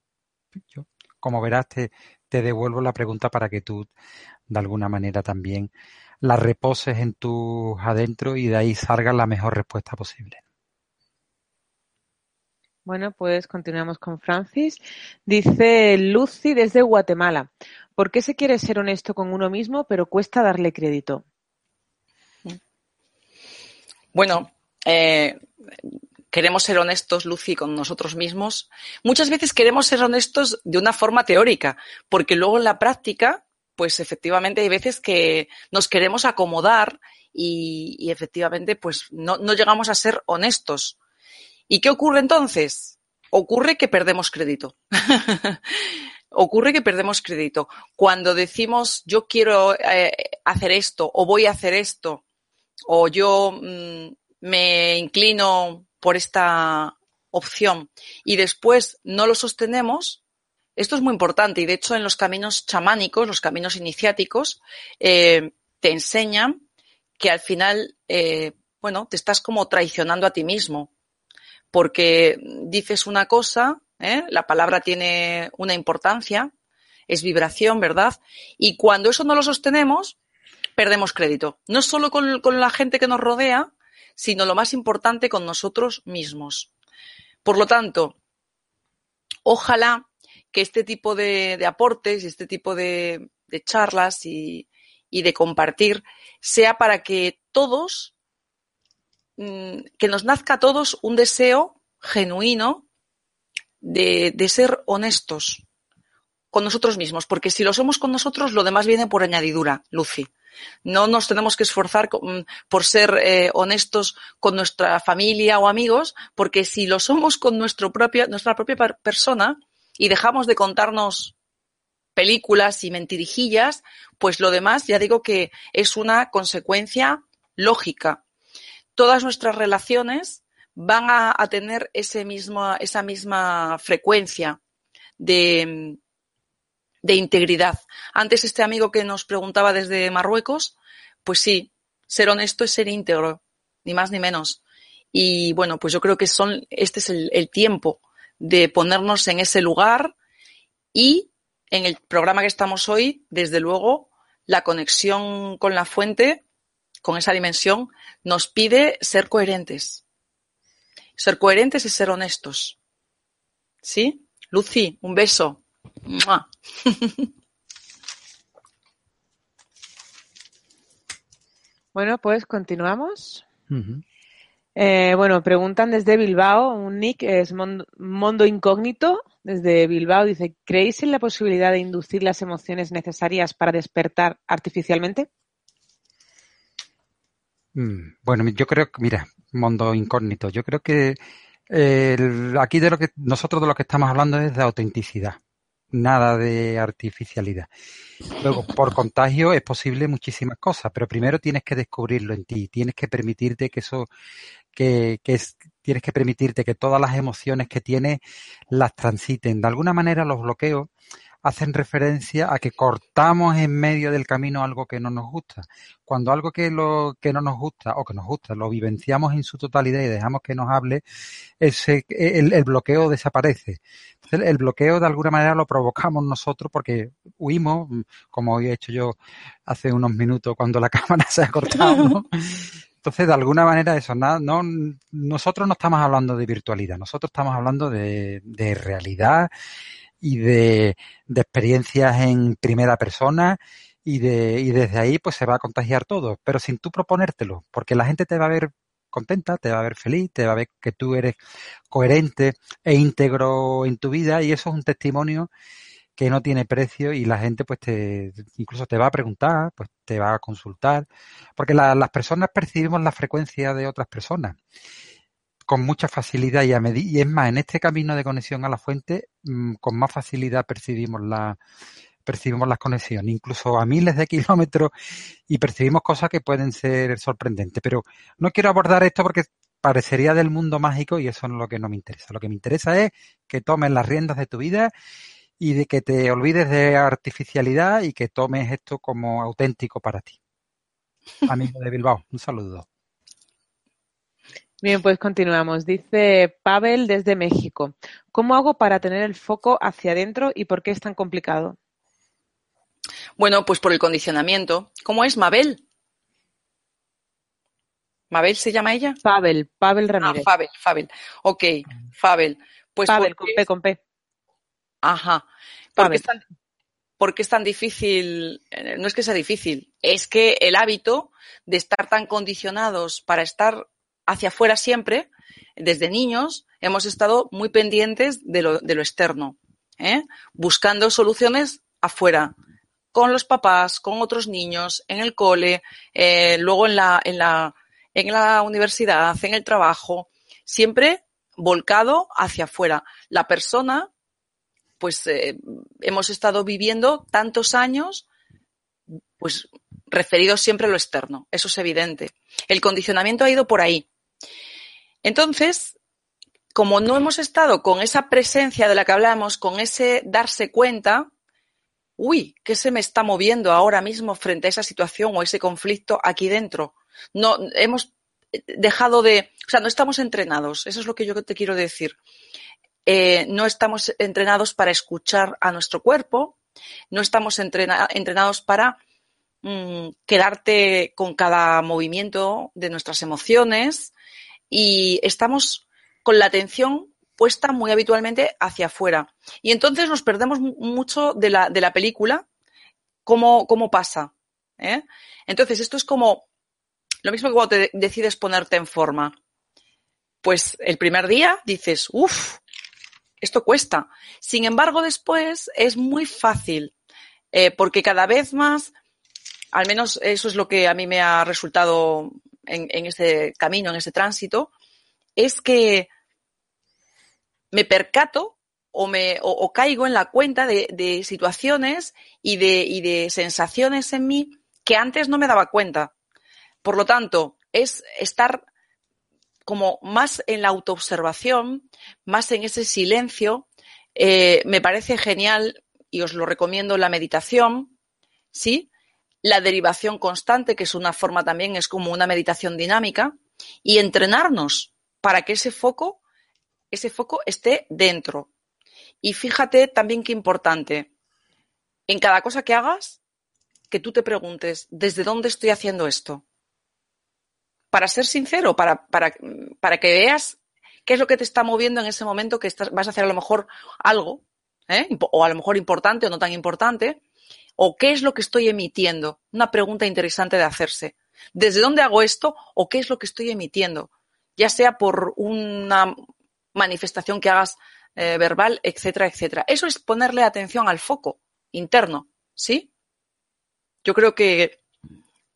Yo, como verás, te, te devuelvo la pregunta para que tú, de alguna manera, también la reposes en tus adentro y de ahí salga la mejor respuesta posible. Bueno, pues continuamos con Francis. Dice Lucy desde Guatemala. ¿Por qué se quiere ser honesto con uno mismo, pero cuesta darle crédito? Bueno, eh, queremos ser honestos, Lucy, con nosotros mismos. Muchas veces queremos ser honestos de una forma teórica, porque luego en la práctica, pues efectivamente hay veces que nos queremos acomodar y, efectivamente pues no, no llegamos a ser honestos. ¿Y qué ocurre entonces? Ocurre que perdemos crédito. [LAUGHS] ocurre que perdemos crédito. Cuando decimos yo quiero eh, hacer esto o voy a hacer esto o yo mm, me inclino por esta opción y después no lo sostenemos, esto es muy importante y de hecho en los caminos chamánicos, los caminos iniciáticos, eh, te enseñan que al final, eh, bueno, te estás como traicionando a ti mismo porque dices una cosa, ¿eh? la palabra tiene una importancia, es vibración, ¿verdad? Y cuando eso no lo sostenemos, perdemos crédito. No solo con, la gente que nos rodea, sino lo más importante con nosotros mismos. Por lo tanto, ojalá que este tipo de, aportes y este tipo de, charlas y, de compartir sea para que todos que nos nazca a todos un deseo genuino de, ser honestos con nosotros mismos, porque si lo somos con nosotros, lo demás viene por añadidura, Lucy. No nos tenemos que esforzar mm, por ser eh, honestos con nuestra familia o amigos, porque si lo somos con nuestro nuestra propia persona y dejamos de contarnos películas y mentirijillas, pues lo demás ya digo que es una consecuencia lógica todas nuestras relaciones van a, tener ese mismo, esa misma frecuencia de, de integridad. Antes este amigo que nos preguntaba desde Marruecos, pues sí, ser honesto es ser íntegro, ni más ni menos. Y bueno, pues yo creo que son, este es el, el, tiempo de ponernos en ese lugar y en el programa que estamos hoy, desde luego, la conexión con la fuente con esa dimensión, nos pide ser coherentes. Ser coherentes es ser honestos. ¿Sí? Lucy, un beso. [LAUGHS] Bueno, pues continuamos. Eh, bueno, preguntan desde Bilbao, un nick es Mondo Incógnito, desde Bilbao, dice, ¿creéis en la posibilidad de inducir las emociones necesarias para despertar artificialmente? Mm, bueno, yo creo que, mira, mundo incógnito, yo creo que aquí de lo que nosotros de lo que estamos hablando es de autenticidad, nada de artificialidad. Luego, por [LAUGHS] contagio es posible muchísimas cosas, pero primero tienes que descubrirlo en ti, tienes que permitirte que eso, que, que es, tienes que permitirte que todas las emociones que tienes las transiten. De alguna manera los bloqueos hacen referencia a que cortamos en medio del camino algo que no nos gusta. Cuando algo que, lo, que no nos gusta o que nos gusta lo vivenciamos en su totalidad y dejamos que nos hable, ese, el, el bloqueo desaparece. Entonces, el bloqueo de alguna manera lo provocamos nosotros porque huimos, como he hecho yo hace unos minutos cuando la [LAUGHS] cámara se ha cortado. ¿no? [LAUGHS] Entonces, de alguna manera, eso, no, no, nosotros no estamos hablando de virtualidad, nosotros estamos hablando de, de realidad y de, experiencias en primera persona y, de, y desde ahí pues se va a contagiar todo, pero sin tú proponértelo, porque la gente te va a ver contenta, te va a ver feliz, te va a ver que tú eres coherente e íntegro en tu vida y eso es un testimonio que no tiene precio y la gente pues te incluso te va a preguntar, pues te va a consultar, porque la, las personas percibimos la frecuencia de otras personas con mucha facilidad y, a y es más, en este camino de conexión a la fuente, mmm, con más facilidad percibimos la percibimos las conexiones, incluso a miles de [LAUGHS] kilómetros y percibimos cosas que pueden ser sorprendentes. Pero no quiero abordar esto porque parecería del mundo mágico y eso es lo que no me interesa. Lo que me interesa es que tomes las riendas de tu vida y de que te olvides de artificialidad y que tomes esto como auténtico para ti. Amigo de Bilbao, un saludo. Bien, pues continuamos. Dice Pavel desde México. ¿Cómo hago para tener el foco hacia adentro y por qué es tan complicado? Bueno, pues por el condicionamiento. ¿Cómo es Mabel? ¿Mabel se llama ella? Pavel, Pavel Ramírez. Ah, Pavel, Pavel. Ok, Pavel. Pues Pavel, con P, con P. Ajá. ¿Por qué, es tan, ¿Por qué es tan difícil? No es que sea difícil, es que el hábito de estar tan condicionados para estar hacia afuera siempre, desde niños, hemos estado muy pendientes de lo, externo, ¿eh? buscando soluciones afuera, con los papás, con otros niños, en el cole, eh, luego en la universidad, en el trabajo, siempre volcado hacia afuera. La persona, pues eh, hemos estado viviendo tantos años, pues referidos siempre a lo externo, eso es evidente. El condicionamiento ha ido por ahí. Entonces, como no hemos estado con esa presencia de la que hablamos, con ese darse cuenta, uy, ¿qué se me está moviendo ahora mismo frente a esa situación o ese conflicto aquí dentro? No, hemos dejado de, o sea, no estamos entrenados, eso es lo que yo te quiero decir. Eh, no estamos entrenados para escuchar a nuestro cuerpo, no estamos entrena entrenados para mmm, quedarte con cada movimiento de nuestras emociones, y estamos con la atención puesta muy habitualmente hacia afuera. Y entonces nos perdemos mucho de la, de la película, cómo, cómo pasa. ¿eh? Entonces, esto es como lo mismo que cuando te decides ponerte en forma. Pues el primer día dices, uff, esto cuesta. Sin embargo, después es muy fácil, eh, porque cada vez más, al menos eso es lo que a mí me ha resultado en, en ese camino, en ese tránsito, es que me percato o, me, o, caigo en la cuenta de, de situaciones y de, y de sensaciones en mí que antes no me daba cuenta. Por lo tanto, es estar como más en la autoobservación, más en ese silencio. Eh, me parece genial y os lo recomiendo la meditación, ¿sí? La derivación constante, que es una forma también, es como una meditación dinámica, y entrenarnos para que ese foco, ese foco esté dentro. Y fíjate también qué importante, en cada cosa que hagas, que tú te preguntes, ¿desde dónde estoy haciendo esto? Para ser sincero, para, para, para que veas qué es lo que te está moviendo en ese momento que estás, vas a hacer a lo mejor algo, ¿eh? o a lo mejor importante o no tan importante, ¿O qué es lo que estoy emitiendo? Una pregunta interesante de hacerse. ¿Desde dónde hago esto o qué es lo que estoy emitiendo? Ya sea por una manifestación que hagas eh, verbal, etcétera, etcétera. Eso es ponerle atención al foco interno, ¿sí? Yo creo que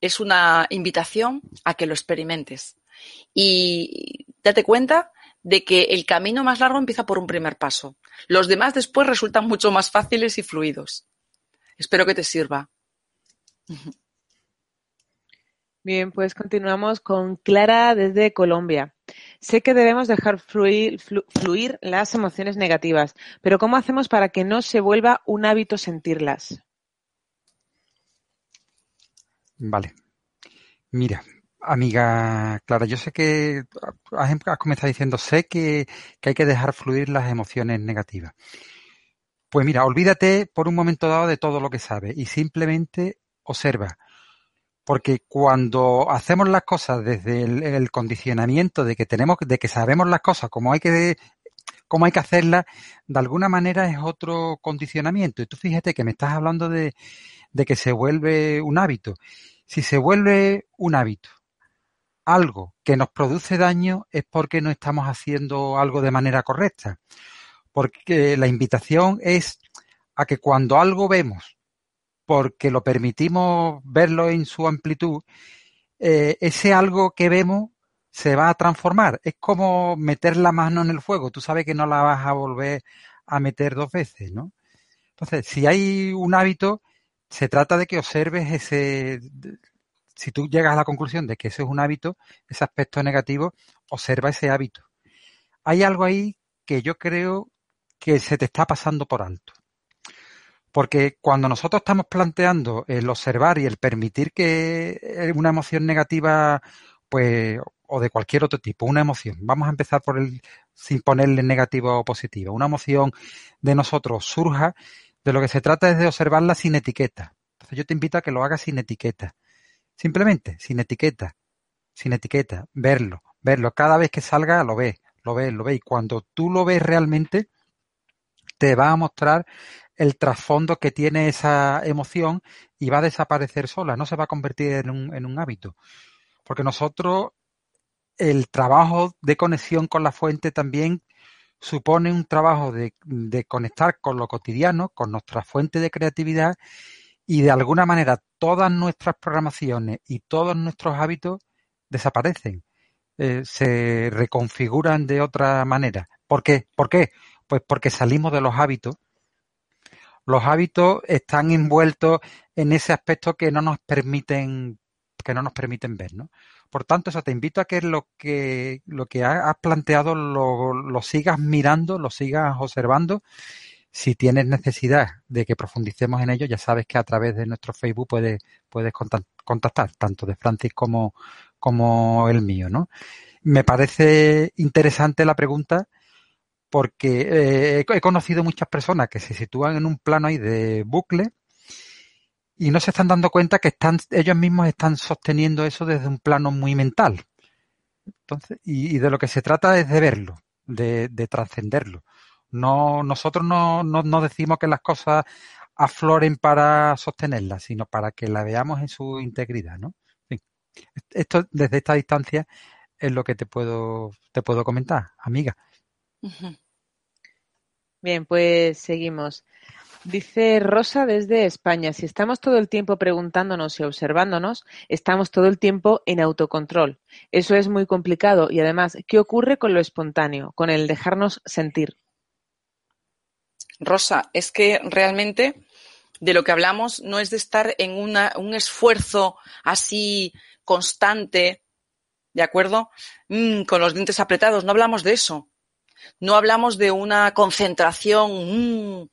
es una invitación a que lo experimentes. Y date cuenta de que el camino más largo empieza por un primer paso. Los demás después resultan mucho más fáciles y fluidos. Espero que te sirva. Bien, pues continuamos con Clara desde Colombia. Sé que debemos dejar fluir, fluir, las emociones negativas, pero ¿cómo hacemos para que no se vuelva un hábito sentirlas? Vale. Mira, amiga Clara, yo sé que has, comenzado diciendo, sé que, que hay que dejar fluir las emociones negativas. Pues mira, olvídate por un momento dado de todo lo que sabes y simplemente observa. Porque cuando hacemos las cosas desde el, condicionamiento de que tenemos, de que sabemos las cosas como hay que, como hay que hacerlas, de alguna manera es otro condicionamiento. Y tú fíjate que me estás hablando de, de que se vuelve un hábito. Si se vuelve un hábito, algo que nos produce daño es porque no estamos haciendo algo de manera correcta. Porque la invitación es a que cuando algo vemos, porque lo permitimos verlo en su amplitud, eh, ese algo que vemos se va a transformar. Es como meter la mano en el fuego. Tú sabes que no la vas a volver a meter dos veces, ¿no? Entonces, si hay un hábito, se trata de que observes ese, si tú llegas a la conclusión de que ese es un hábito, ese aspecto negativo, observa ese hábito. Hay algo ahí que yo creo que se te está pasando por alto. Porque cuando nosotros estamos planteando el observar y el permitir que una emoción negativa, pues, o de cualquier otro tipo, una emoción, vamos a empezar por el, sin ponerle negativo o positivo, una emoción de nosotros surja, de lo que se trata es de observarla sin etiqueta. Entonces yo te invito a que lo hagas sin etiqueta. Simplemente, sin etiqueta, sin etiqueta, verlo, verlo. Cada vez que salga lo ves, lo ves, lo ves. Y cuando tú lo ves realmente, te va a mostrar el trasfondo que tiene esa emoción y va a desaparecer sola, no se va a convertir en un, en un hábito. Porque nosotros, el trabajo de conexión con la fuente también supone un trabajo de, de conectar con lo cotidiano, con nuestra fuente de creatividad y de alguna manera todas nuestras programaciones y todos nuestros hábitos desaparecen, eh, se reconfiguran de otra manera. ¿Por qué? ¿Por qué? Pues porque salimos de los hábitos. Los hábitos están envueltos en ese aspecto que no nos permiten que no nos permiten ver, ¿no? Por tanto, eso te invito a que lo que lo que has planteado lo, lo sigas mirando, lo sigas observando si tienes necesidad de que profundicemos en ello, ya sabes que a través de nuestro Facebook puedes, puedes contactar, tanto de Francis como, como el mío, ¿no? Me parece interesante la pregunta porque eh, he conocido muchas personas que se sitúan en un plano ahí de bucle y no se están dando cuenta que están, ellos mismos están sosteniendo eso desde un plano muy mental. Entonces, y, de lo que se trata es de verlo, de, de trascenderlo. No, nosotros no, no, decimos que las cosas afloren para sostenerlas, sino para que la veamos en su integridad, ¿no? Esto desde esta distancia es lo que te puedo, te puedo comentar, amiga. Bien, pues seguimos. Dice Rosa desde España, si estamos todo el tiempo preguntándonos y observándonos, estamos todo el tiempo en autocontrol. Eso es muy complicado y además, ¿qué ocurre con lo espontáneo, con el dejarnos sentir? Rosa, es que realmente de lo que hablamos no es de estar en un esfuerzo así constante, ¿de acuerdo? Mm, con los dientes apretados, no hablamos de eso. No hablamos de una concentración mm,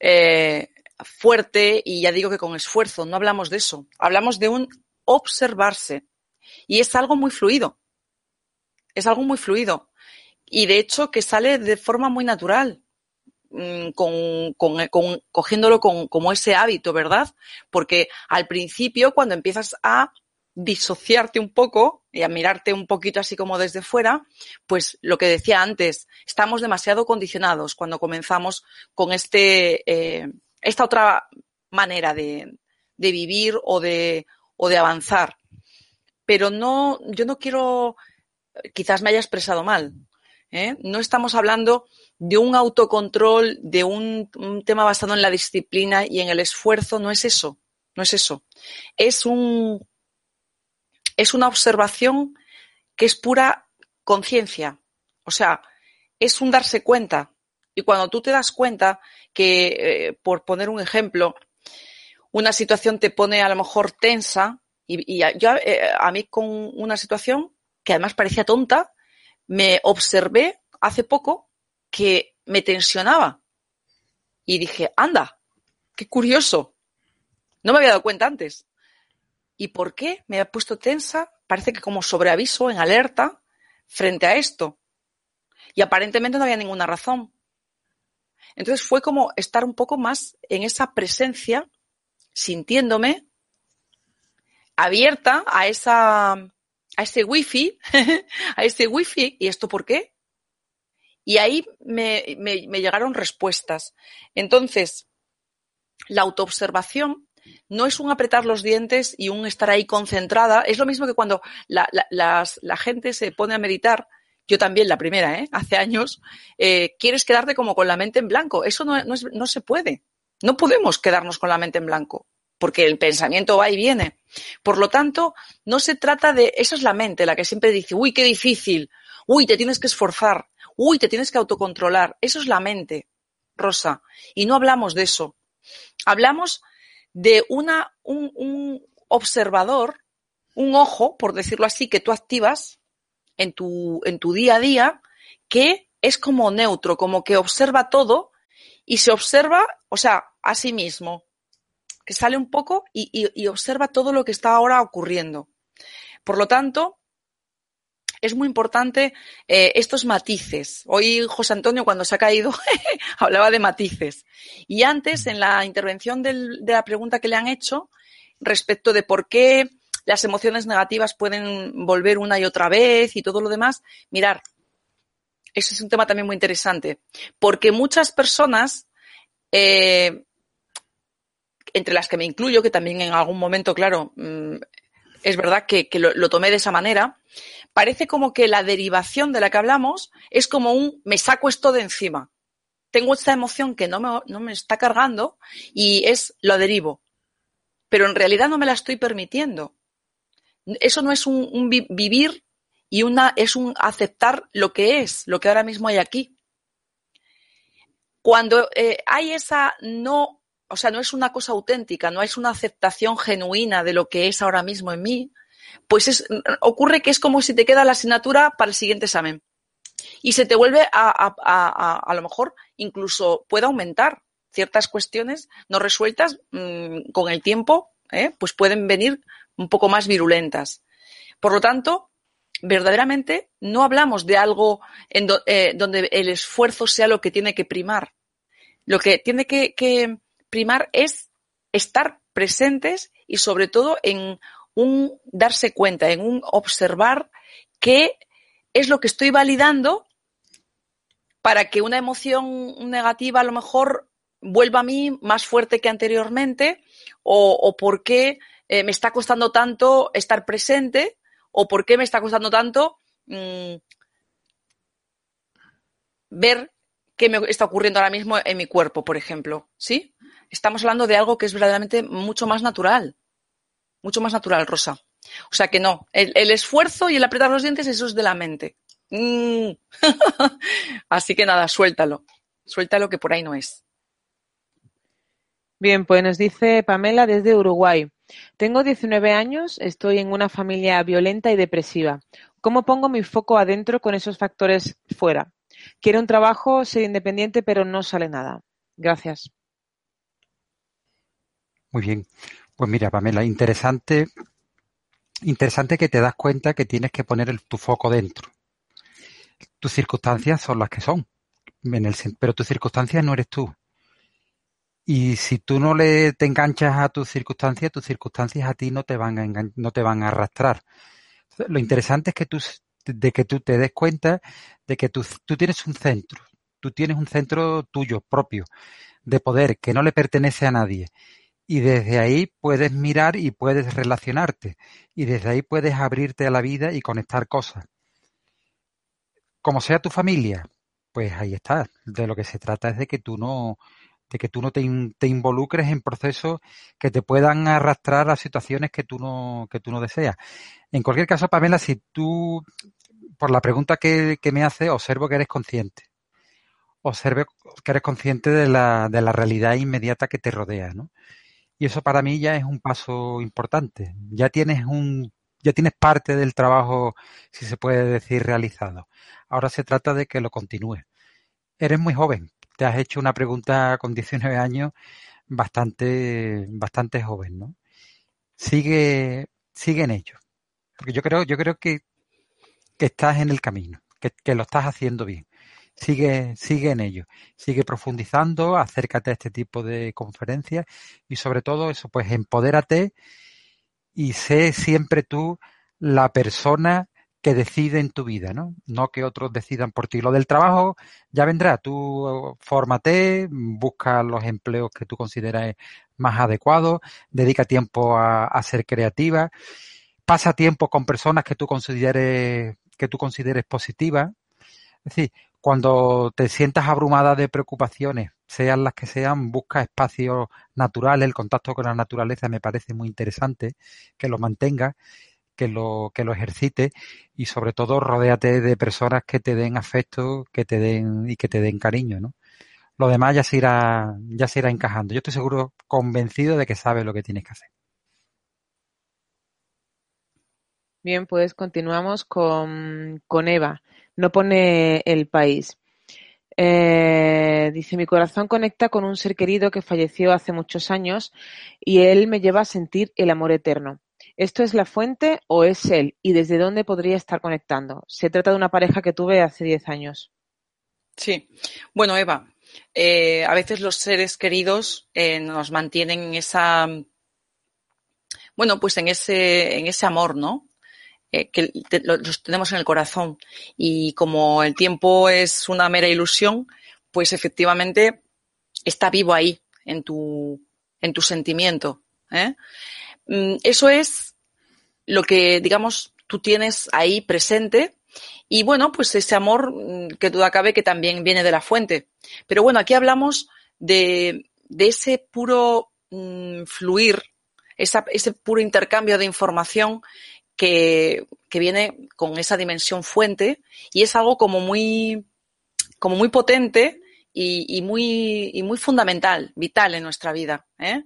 eh, fuerte y ya digo que con esfuerzo, no hablamos de eso. Hablamos de un observarse. Y es algo muy fluido. Es algo muy fluido. Y de hecho que sale de forma muy natural. Mm, con, cogiéndolo como ese hábito, ¿verdad? Porque al principio, cuando empiezas a disociarte un poco y a mirarte un poquito así como desde fuera, pues lo que decía antes, estamos demasiado condicionados cuando comenzamos con este, eh, esta otra manera de, de vivir o de, o de avanzar. Pero no, yo no quiero, quizás me haya expresado mal, ¿eh? no estamos hablando de un autocontrol, de un, tema basado en la disciplina y en el esfuerzo, no es eso, no es eso. Es un, es una observación que es pura conciencia. O sea, es un darse cuenta. Y cuando tú te das cuenta que, eh, por poner un ejemplo, una situación te pone a lo mejor tensa, y, yo eh, a mí con una situación que además parecía tonta, me observé hace poco que me tensionaba. Y dije, anda, qué curioso. No me había dado cuenta antes. ¿Y por qué me ha puesto tensa? Parece que como sobreaviso, en alerta, frente a esto. Y aparentemente no había ninguna razón. Entonces fue como estar un poco más en esa presencia, sintiéndome abierta a esa a ese wifi, [LAUGHS] a ese wifi, ¿y esto por qué? Y ahí me, me llegaron respuestas. Entonces, la autoobservación no es un apretar los dientes y un estar ahí concentrada. Es lo mismo que cuando la, gente se pone a meditar. Yo también, la primera, ¿eh? hace años, eh, quieres quedarte como con la mente en blanco. Eso no, no, no se puede. No podemos quedarnos con la mente en blanco, porque el pensamiento va y viene. Por lo tanto, no se trata de, esa es la mente la que siempre dice, uy, qué difícil, uy, te tienes que esforzar, uy, te tienes que autocontrolar. Eso es la mente, Rosa. Y no hablamos de eso. Hablamos de una, un, observador, un ojo, por decirlo así, que tú activas en tu, en tu día a día, que es como neutro, como que observa todo y se observa, o sea, a sí mismo, que sale un poco y, observa todo lo que está ahora ocurriendo. Por lo tanto, es muy importante eh, estos matices. Hoy José Antonio, cuando se ha caído, [LAUGHS] hablaba de matices. Y antes, en la intervención de la pregunta que le han hecho, respecto de por qué las emociones negativas pueden volver una y otra vez y todo lo demás, mirar, ese es un tema también muy interesante, porque muchas personas, eh, entre las que me incluyo, que también en algún momento, claro, mm, es verdad que, lo, tomé de esa manera, parece como que la derivación de la que hablamos es como un me saco esto de encima. Tengo esta emoción que no me, no me está cargando y es lo derivo. Pero en realidad no me la estoy permitiendo. Eso no es un, vivir y una, es un aceptar lo que es, lo que ahora mismo hay aquí. Cuando eh, hay esa no o sea, no es una cosa auténtica, no es una aceptación genuina de lo que es ahora mismo en mí, pues es, ocurre que es como si te queda la asignatura para el siguiente examen. Y se te vuelve a, a, a, a lo mejor incluso puede aumentar ciertas cuestiones no resueltas mmm, con el tiempo, ¿eh? pues pueden venir un poco más virulentas. Por lo tanto, verdaderamente no hablamos de algo en eh, donde el esfuerzo sea lo que tiene que primar. Lo que tiene que, primar es estar presentes y sobre todo en un darse cuenta, en un observar qué es lo que estoy validando para que una emoción negativa a lo mejor vuelva a mí más fuerte que anteriormente o, por qué eh, me está costando tanto estar presente o por qué me está costando tanto mmm, ver qué me está ocurriendo ahora mismo en mi cuerpo, por ejemplo, ¿sí? Estamos hablando de algo que es verdaderamente mucho más natural. Mucho más natural, Rosa. O sea que no, el, esfuerzo y el apretar los dientes, eso es de la mente. Mm. [LAUGHS] Así que nada, suéltalo. Suéltalo que por ahí no es. Bien, pues nos dice Pamela desde Uruguay. Tengo 19 años, estoy en una familia violenta y depresiva. ¿Cómo pongo mi foco adentro con esos factores fuera? Quiero un trabajo, ser independiente, pero no sale nada. Gracias. Muy bien. Pues mira, Pamela, interesante, interesante que te das cuenta que tienes que poner tu foco dentro. Tus circunstancias son las que son, pero tus circunstancias no eres tú. Y si tú no le te enganchas a tus circunstancias, tus circunstancias a ti no te van a no te van a arrastrar. Lo interesante es que tú, de que tú te des cuenta de que tú tienes un centro, tú tienes un centro tuyo propio de poder que no le pertenece a nadie y desde ahí puedes mirar y puedes relacionarte y desde ahí puedes abrirte a la vida y conectar cosas. Como sea tu familia, pues ahí está. De lo que se trata es de que tú no, de que tú no te, involucres en procesos que te puedan arrastrar a situaciones que tú no, que tú no deseas. En cualquier caso, Pamela, si tú por la pregunta que, me hace, observo que eres consciente. Observo que eres consciente de la, de la realidad inmediata que te rodea, ¿no? Y eso para mí ya es un paso importante. Ya tienes un, ya tienes parte del trabajo, si se puede decir, realizado. Ahora se trata de que lo continúes. Eres muy joven. Te has hecho una pregunta con 19 años bastante, bastante joven, ¿no? Sigue, sigue en ello. Porque yo creo, yo creo que, que estás en el camino, que, que lo estás haciendo bien. Sigue, sigue en ello, sigue profundizando, acércate a este tipo de conferencias y sobre todo eso, pues empodérate y sé siempre tú la persona que decide en tu vida, ¿no? No que otros decidan por ti. Lo del trabajo ya vendrá. Tú fórmate, busca los empleos que tú consideras más adecuados, dedica tiempo a, a ser creativa, pasa tiempo con personas que tú consideres que tú consideres positivas. Es decir, cuando te sientas abrumada de preocupaciones, sean las que sean, busca espacios naturales, el contacto con la naturaleza me parece muy interesante, que lo mantenga, que lo, que lo ejercite y sobre todo rodéate de personas que te den afecto, que te den y que te den cariño, ¿no? Lo demás ya se irá, ya se irá encajando. Yo estoy seguro, convencido de que sabes lo que tienes que hacer. Bien, pues continuamos con, con Eva no pone el país. Eh, dice, mi corazón conecta con un ser querido que falleció hace muchos años y él me lleva a sentir el amor eterno. ¿Esto es la fuente o es él? ¿Y desde dónde podría estar conectando? Se trata de una pareja que tuve hace 10 años. Sí. Bueno, Eva, eh, a veces los seres queridos eh, nos mantienen en esa, bueno, pues en ese, en ese amor, ¿no? Eh, que los tenemos en el corazón. Y como el tiempo es una mera ilusión, pues efectivamente está vivo ahí, en tu, en tu sentimiento. ¿eh? Mm, eso es lo que, digamos, tú tienes ahí presente. Y bueno, pues ese amor, mm, que duda cabe que también viene de la fuente. Pero bueno, aquí hablamos de, de ese puro mm, fluir, ese puro intercambio de información que, viene con esa dimensión fuente y es algo como muy, como muy potente y, muy, y muy fundamental, vital en nuestra vida. ¿eh?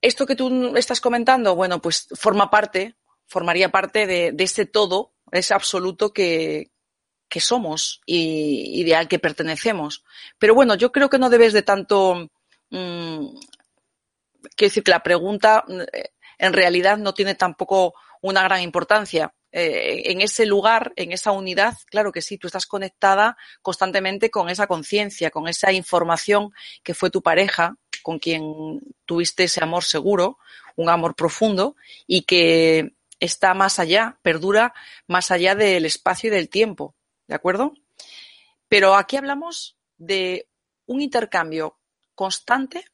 Esto que tú estás comentando, bueno, pues forma parte, formaría parte de, ese todo, ese absoluto que, que somos y, y, al que pertenecemos. Pero bueno, yo creo que no debes de tanto. Mmm, quiero decir que la pregunta eh, en realidad no tiene tampoco una gran importancia. Eh, en ese lugar, en esa unidad, claro que sí, tú estás conectada constantemente con esa conciencia, con esa información que fue tu pareja, con quien tuviste ese amor seguro, un amor profundo y que está más allá, perdura más allá del espacio y del tiempo, ¿de acuerdo? Pero aquí hablamos de un intercambio constante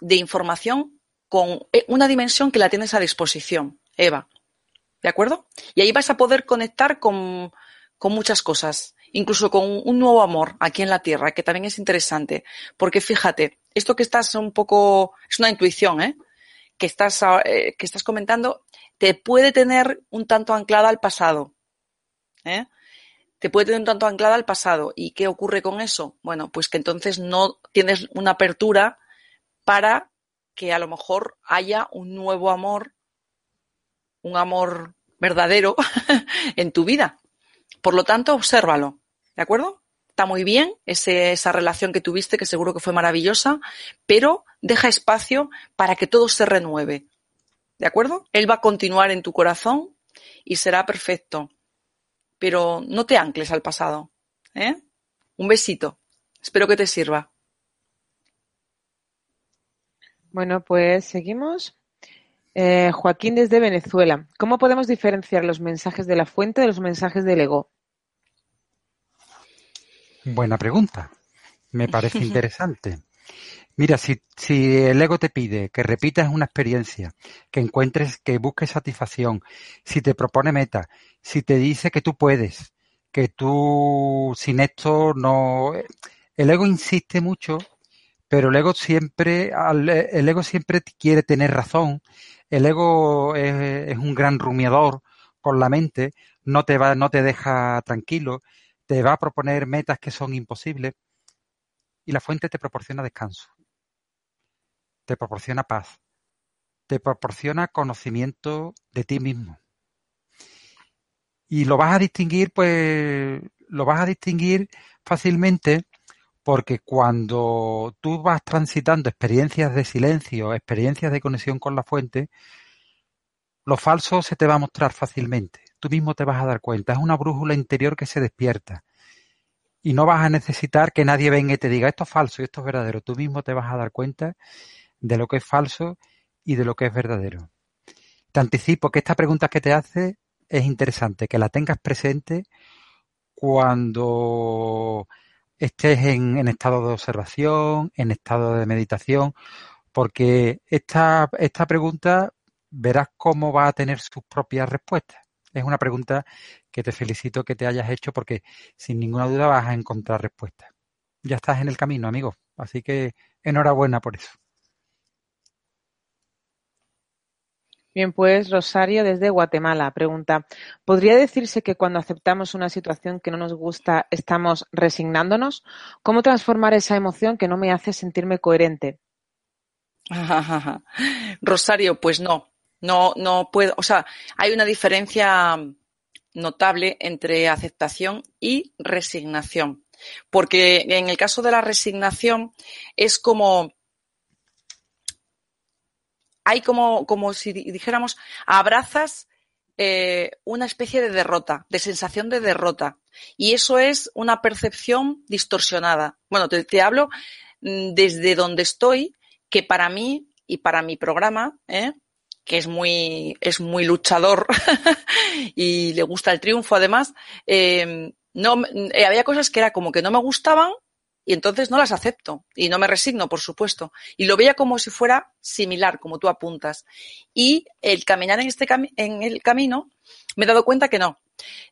de información con eh, una dimensión que la tienes a disposición. Eva. ¿De acuerdo? Y ahí vas a poder conectar con, muchas cosas, incluso con un nuevo amor aquí en la Tierra, que también es interesante. Porque fíjate, esto que estás un poco, es una intuición, ¿eh? Que estás, eh, que estás comentando, te puede tener un tanto anclada al pasado. ¿eh? Te puede tener un tanto anclada al pasado. ¿Y qué ocurre con eso? Bueno, pues que entonces no tienes una apertura para que a lo mejor haya un nuevo amor un amor verdadero [LAUGHS] en tu vida. Por lo tanto, obsérvalo, ¿de acuerdo? Está muy bien esa relación que tuviste, que seguro que fue maravillosa, pero deja espacio para que todo se renueve, ¿de acuerdo? Él va a continuar en tu corazón y será perfecto, pero no te ancles al pasado, ¿eh? Un besito. Espero que te sirva. Bueno, pues seguimos. Eh, Joaquín desde Venezuela. ¿Cómo podemos diferenciar los mensajes de la fuente de los mensajes del ego? Buena pregunta. Me parece [LAUGHS] interesante. Mira, si, si, el ego te pide que repitas una experiencia, que encuentres, que busques satisfacción, si te propone meta, si te dice que tú puedes, que tú sin esto no... El ego insiste mucho, pero el ego siempre, el ego siempre quiere tener razón, el ego es, un gran rumiador, con la mente, no te va, no te deja tranquilo, te va a proponer metas que son imposibles y la fuente te proporciona descanso, te proporciona paz, te proporciona conocimiento de ti mismo. Y lo vas a distinguir, pues, lo vas a distinguir fácilmente porque cuando tú vas transitando experiencias de silencio, experiencias de conexión con la fuente, lo falso se te va a mostrar fácilmente. Tú mismo te vas a dar cuenta. Es una brújula interior que se despierta. Y no vas a necesitar que nadie venga y te diga esto es falso y esto es verdadero. Tú mismo te vas a dar cuenta de lo que es falso y de lo que es verdadero. Te anticipo que esta pregunta que te hace es interesante, que la tengas presente cuando estés en, estado de observación, en estado de meditación, porque esta, esta pregunta verás cómo va a tener sus propias respuestas. Es una pregunta que te felicito que te hayas hecho porque sin ninguna duda vas a encontrar respuestas. Ya estás en el camino, amigo. Así que enhorabuena por eso. Bien, pues Rosario desde Guatemala pregunta, ¿podría decirse que cuando aceptamos una situación que no nos gusta estamos resignándonos? ¿Cómo transformar esa emoción que no me hace sentirme coherente? [LAUGHS] Rosario, pues no, no, no puedo, o sea, hay una diferencia notable entre aceptación y resignación. Porque en el caso de la resignación es como hay como, como si dijéramos, abrazas eh, una especie de derrota, de sensación de derrota. Y eso es una percepción distorsionada. Bueno, te, te hablo mm, desde donde estoy, que para mí y para mi programa, ¿eh? que es muy, es muy luchador [LAUGHS] y le gusta el triunfo además, eh, no, eh, había cosas que era como que no me gustaban y entonces no las acepto y no me resigno, por supuesto. Y lo veía como si fuera similar, como tú apuntas. Y el caminar en, este en el camino, me he dado cuenta que no,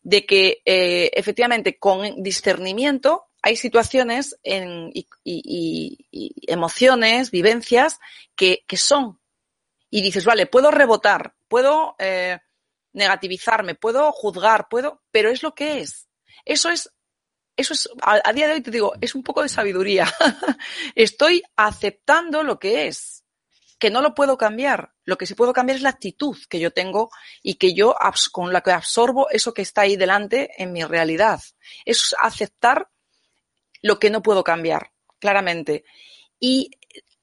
de que eh, efectivamente con discernimiento hay situaciones en, y, emociones, vivencias que, que, son. Y dices, vale, puedo rebotar, puedo eh, negativizarme, puedo juzgar, puedo, pero es lo que es. Eso es eso es, a, día de hoy te digo, es un poco de sabiduría. [LAUGHS] Estoy aceptando lo que es, que no lo puedo cambiar. Lo que sí puedo cambiar es la actitud que yo tengo y que yo, con la que absorbo eso que está ahí delante en mi realidad. Eso es aceptar lo que no puedo cambiar, claramente. Y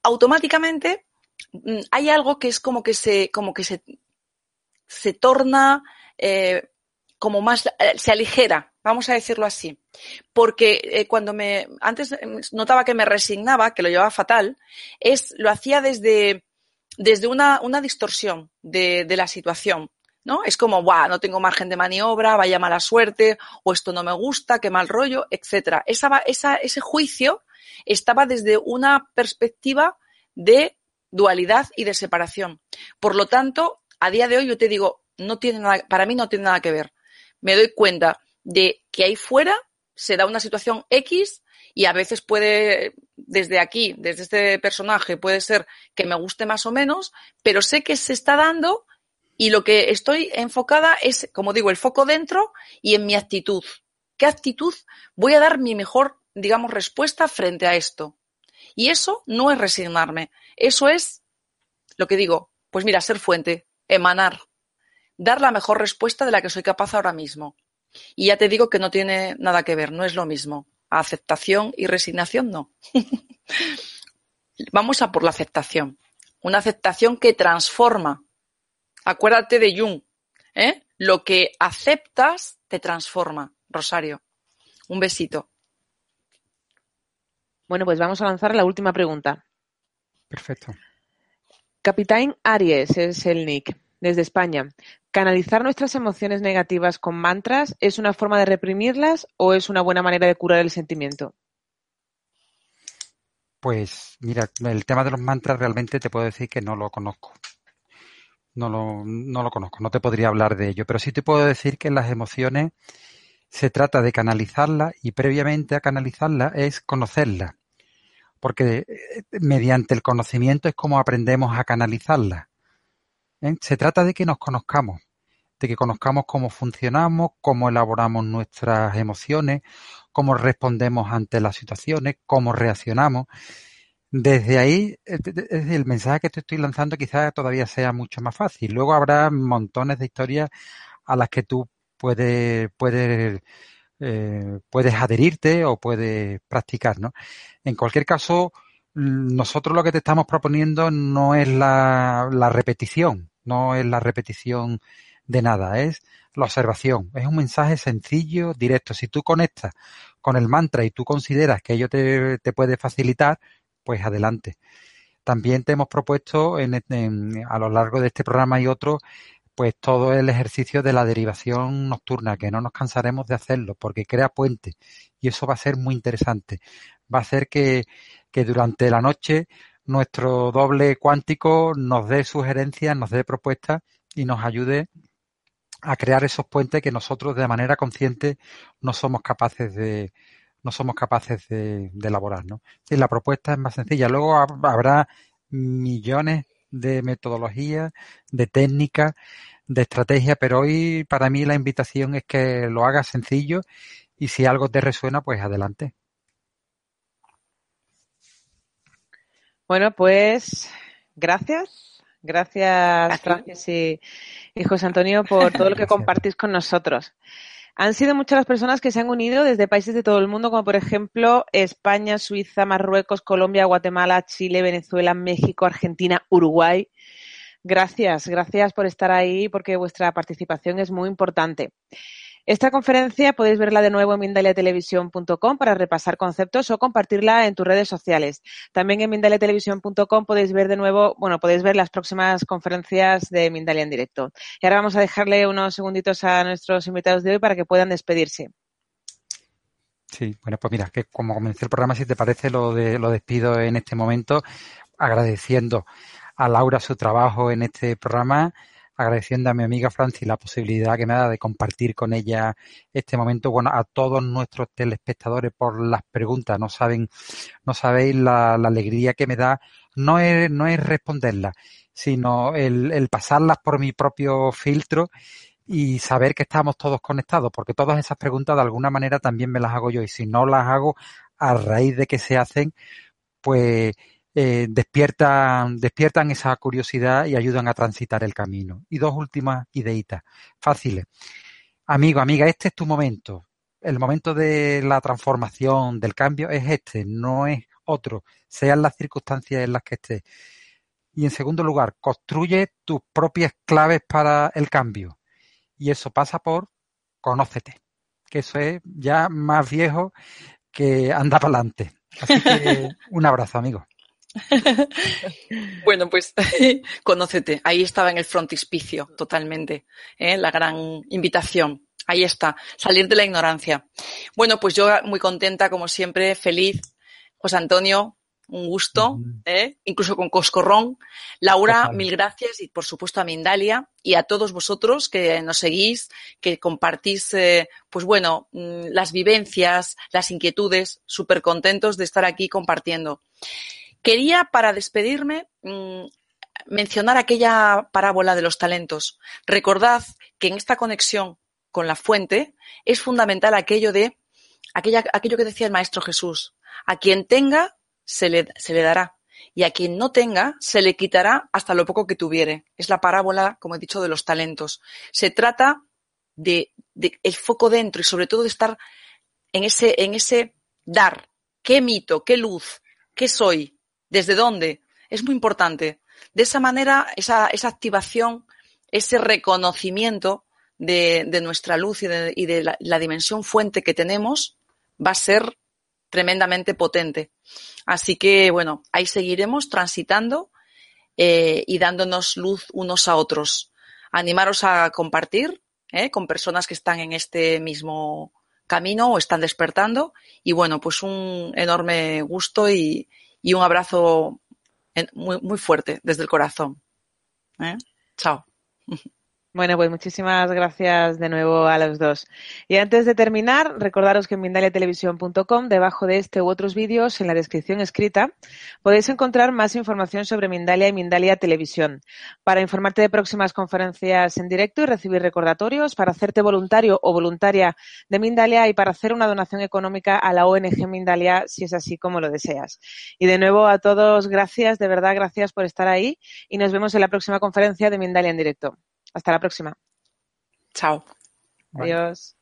automáticamente mm, hay algo que es como que se, como que se, se torna, eh, como más, eh, se aligera, vamos a decirlo así. Porque eh, cuando me, antes em, notaba que me resignaba, que lo llevaba fatal, es, lo hacía desde, desde una, una distorsión de, de la situación. ¿no? Es como, guau, no tengo margen de maniobra, vaya mala suerte, o esto no me gusta, qué mal rollo, etcétera. Esa, esa, ese juicio estaba desde una perspectiva de dualidad y de separación. Por lo tanto, a día de hoy yo te digo, no tiene nada, para mí no tiene nada que ver me doy cuenta de que ahí fuera se da una situación X y a veces puede, desde aquí, desde este personaje, puede ser que me guste más o menos, pero sé que se está dando y lo que estoy enfocada es, como digo, el foco dentro y en mi actitud. ¿Qué actitud voy a dar mi mejor, digamos, respuesta frente a esto? Y eso no es resignarme, eso es lo que digo, pues mira, ser fuente, emanar, dar la mejor respuesta de la que soy capaz ahora mismo. Y ya te digo que no tiene nada que ver, no es lo mismo. Aceptación y resignación no. [LAUGHS] Vamos a por la aceptación. Una aceptación que transforma. Acuérdate de Jung. ¿eh? Lo que aceptas te transforma. Rosario. Un besito. Bueno, pues vamos a lanzar la última pregunta. Perfecto. Capitán Aries es el nick desde España. ¿Canalizar nuestras emociones negativas con mantras es una forma de reprimirlas o es una buena manera de curar el sentimiento? Pues mira, el tema de los mantras realmente te puedo decir que no lo conozco. No lo, no lo conozco, no te podría hablar de ello, pero sí te puedo decir que las emociones se trata de canalizarlas y previamente a canalizarlas es conocerlas, porque eh, mediante el conocimiento es como aprendemos a canalizarlas. ¿Eh? Se trata de que nos conozcamos, de que conozcamos cómo funcionamos, cómo elaboramos nuestras emociones, cómo respondemos ante las situaciones, cómo reaccionamos. Desde ahí, el mensaje que te estoy lanzando quizás todavía sea mucho más fácil. Luego habrá montones de historias a las que tú puedes, puedes, eh, puedes adherirte o puedes practicar, ¿no? En cualquier caso, nosotros lo que te estamos proponiendo no es la repetición, no es la repetición de nada, es la observación. Es un mensaje sencillo, directo. Si tú conectas con el mantra y tú consideras que ello te, puede facilitar, pues adelante. También te hemos propuesto en, a lo largo de este programa y otro, pues todo el ejercicio de la derivación nocturna, que no nos cansaremos de hacerlo, porque crea puente y eso va a ser muy interesante. Va a hacer que durante la noche nuestro doble cuántico nos dé sugerencias, nos dé propuestas y nos ayude a crear esos puentes que nosotros de manera consciente no somos capaces de, no somos capaces de, elaborar. ¿no? Sí, la propuesta es más sencilla. Luego habrá millones de metodologías, de técnicas, de estrategias, pero hoy para mí la invitación es que lo hagas sencillo y si algo te resuena, pues adelante. Bueno, pues gracias. Gracias, Francis y, y, José Antonio, por todo lo que [LAUGHS] compartís con nosotros. Han sido muchas las personas que se han unido desde países de todo el mundo, como por ejemplo España, Suiza, Marruecos, Colombia, Guatemala, Chile, Venezuela, México, Argentina, Uruguay. Gracias, gracias por estar ahí porque vuestra participación es muy importante. Esta conferencia podéis verla de nuevo en mindaliatelevisión.com para repasar conceptos o compartirla en tus redes sociales. También en mindaliatelevisión.com podéis ver de nuevo, bueno, podéis ver las próximas conferencias de Mindalia en directo. Y ahora vamos a dejarle unos segunditos a nuestros invitados de hoy para que puedan despedirse. Sí, bueno, pues mira, que como comencé el programa, si te parece, lo, de, lo despido en este momento agradeciendo a Laura su trabajo en este programa agradeciendo a mi amiga Francis la posibilidad que me da de compartir con ella este momento. Bueno, a todos nuestros telespectadores por las preguntas. No saben, no sabéis la, alegría que me da. No es, no es responderlas, sino el, el pasarlas por mi propio filtro y saber que estamos todos conectados, porque todas esas preguntas de alguna manera también me las hago yo y si no las hago a raíz de que se hacen, pues eh, despiertan, despiertan esa curiosidad y ayudan a transitar el camino. Y dos últimas ideitas, fáciles. Amigo, amiga, este es tu momento. El momento de la transformación, del cambio, es este, no es otro, sean las circunstancias en las que estés. Y en segundo lugar, construye tus propias claves para el cambio. Y eso pasa por conócete, que eso es ya más viejo que anda para adelante. Así que [LAUGHS] un abrazo, amigo. [LAUGHS] bueno, pues [LAUGHS] conócete. Ahí estaba en el frontispicio, totalmente. ¿eh? La gran invitación. Ahí está, salir de la ignorancia. Bueno, pues yo muy contenta, como siempre, feliz. José Antonio, un gusto, ¿eh? incluso con Coscorrón. Laura, mil gracias y por supuesto a Mindalia y a todos vosotros que nos seguís, que compartís, eh, pues bueno, mm, las vivencias, las inquietudes, súper contentos de estar aquí compartiendo. Quería, para despedirme, mm, mencionar aquella parábola de los talentos. Recordad que en esta conexión con la fuente es fundamental aquello de aquello que decía el Maestro Jesús. A quien tenga, se le, se le dará. Y a quien no tenga, se le quitará hasta lo poco que tuviere. Es la parábola, como he dicho, de los talentos. Se trata de, de el foco dentro y sobre todo de estar en ese, en ese dar. ¿Qué mito? ¿Qué luz? ¿Qué soy? ¿Desde dónde? Es muy importante. De esa manera, esa, activación, ese reconocimiento de, nuestra luz y de, la, dimensión fuente que tenemos va a ser tremendamente potente. Así que, bueno, ahí seguiremos transitando eh, y dándonos luz unos a otros. Animaros a compartir eh, con personas que están en este mismo camino o están despertando. Y bueno, pues un enorme gusto y, y un abrazo muy, muy fuerte desde el corazón. ¿Eh? Chao. [LAUGHS] Bueno, pues muchísimas gracias de nuevo a los dos. Y antes de terminar, recordaros que en mindaliatelevisión.com, debajo de este u otros vídeos, en la descripción escrita, podéis encontrar más información sobre Mindalia y Mindalia Televisión. Para informarte de próximas conferencias en directo y recibir recordatorios, para hacerte voluntario o voluntaria de Mindalia y para hacer una donación económica a la ONG Mindalia, si es así como lo deseas. Y de nuevo a todos, gracias, de verdad, gracias por estar ahí y nos vemos en la próxima conferencia de Mindalia en directo. Hasta la próxima. Chao. Adiós.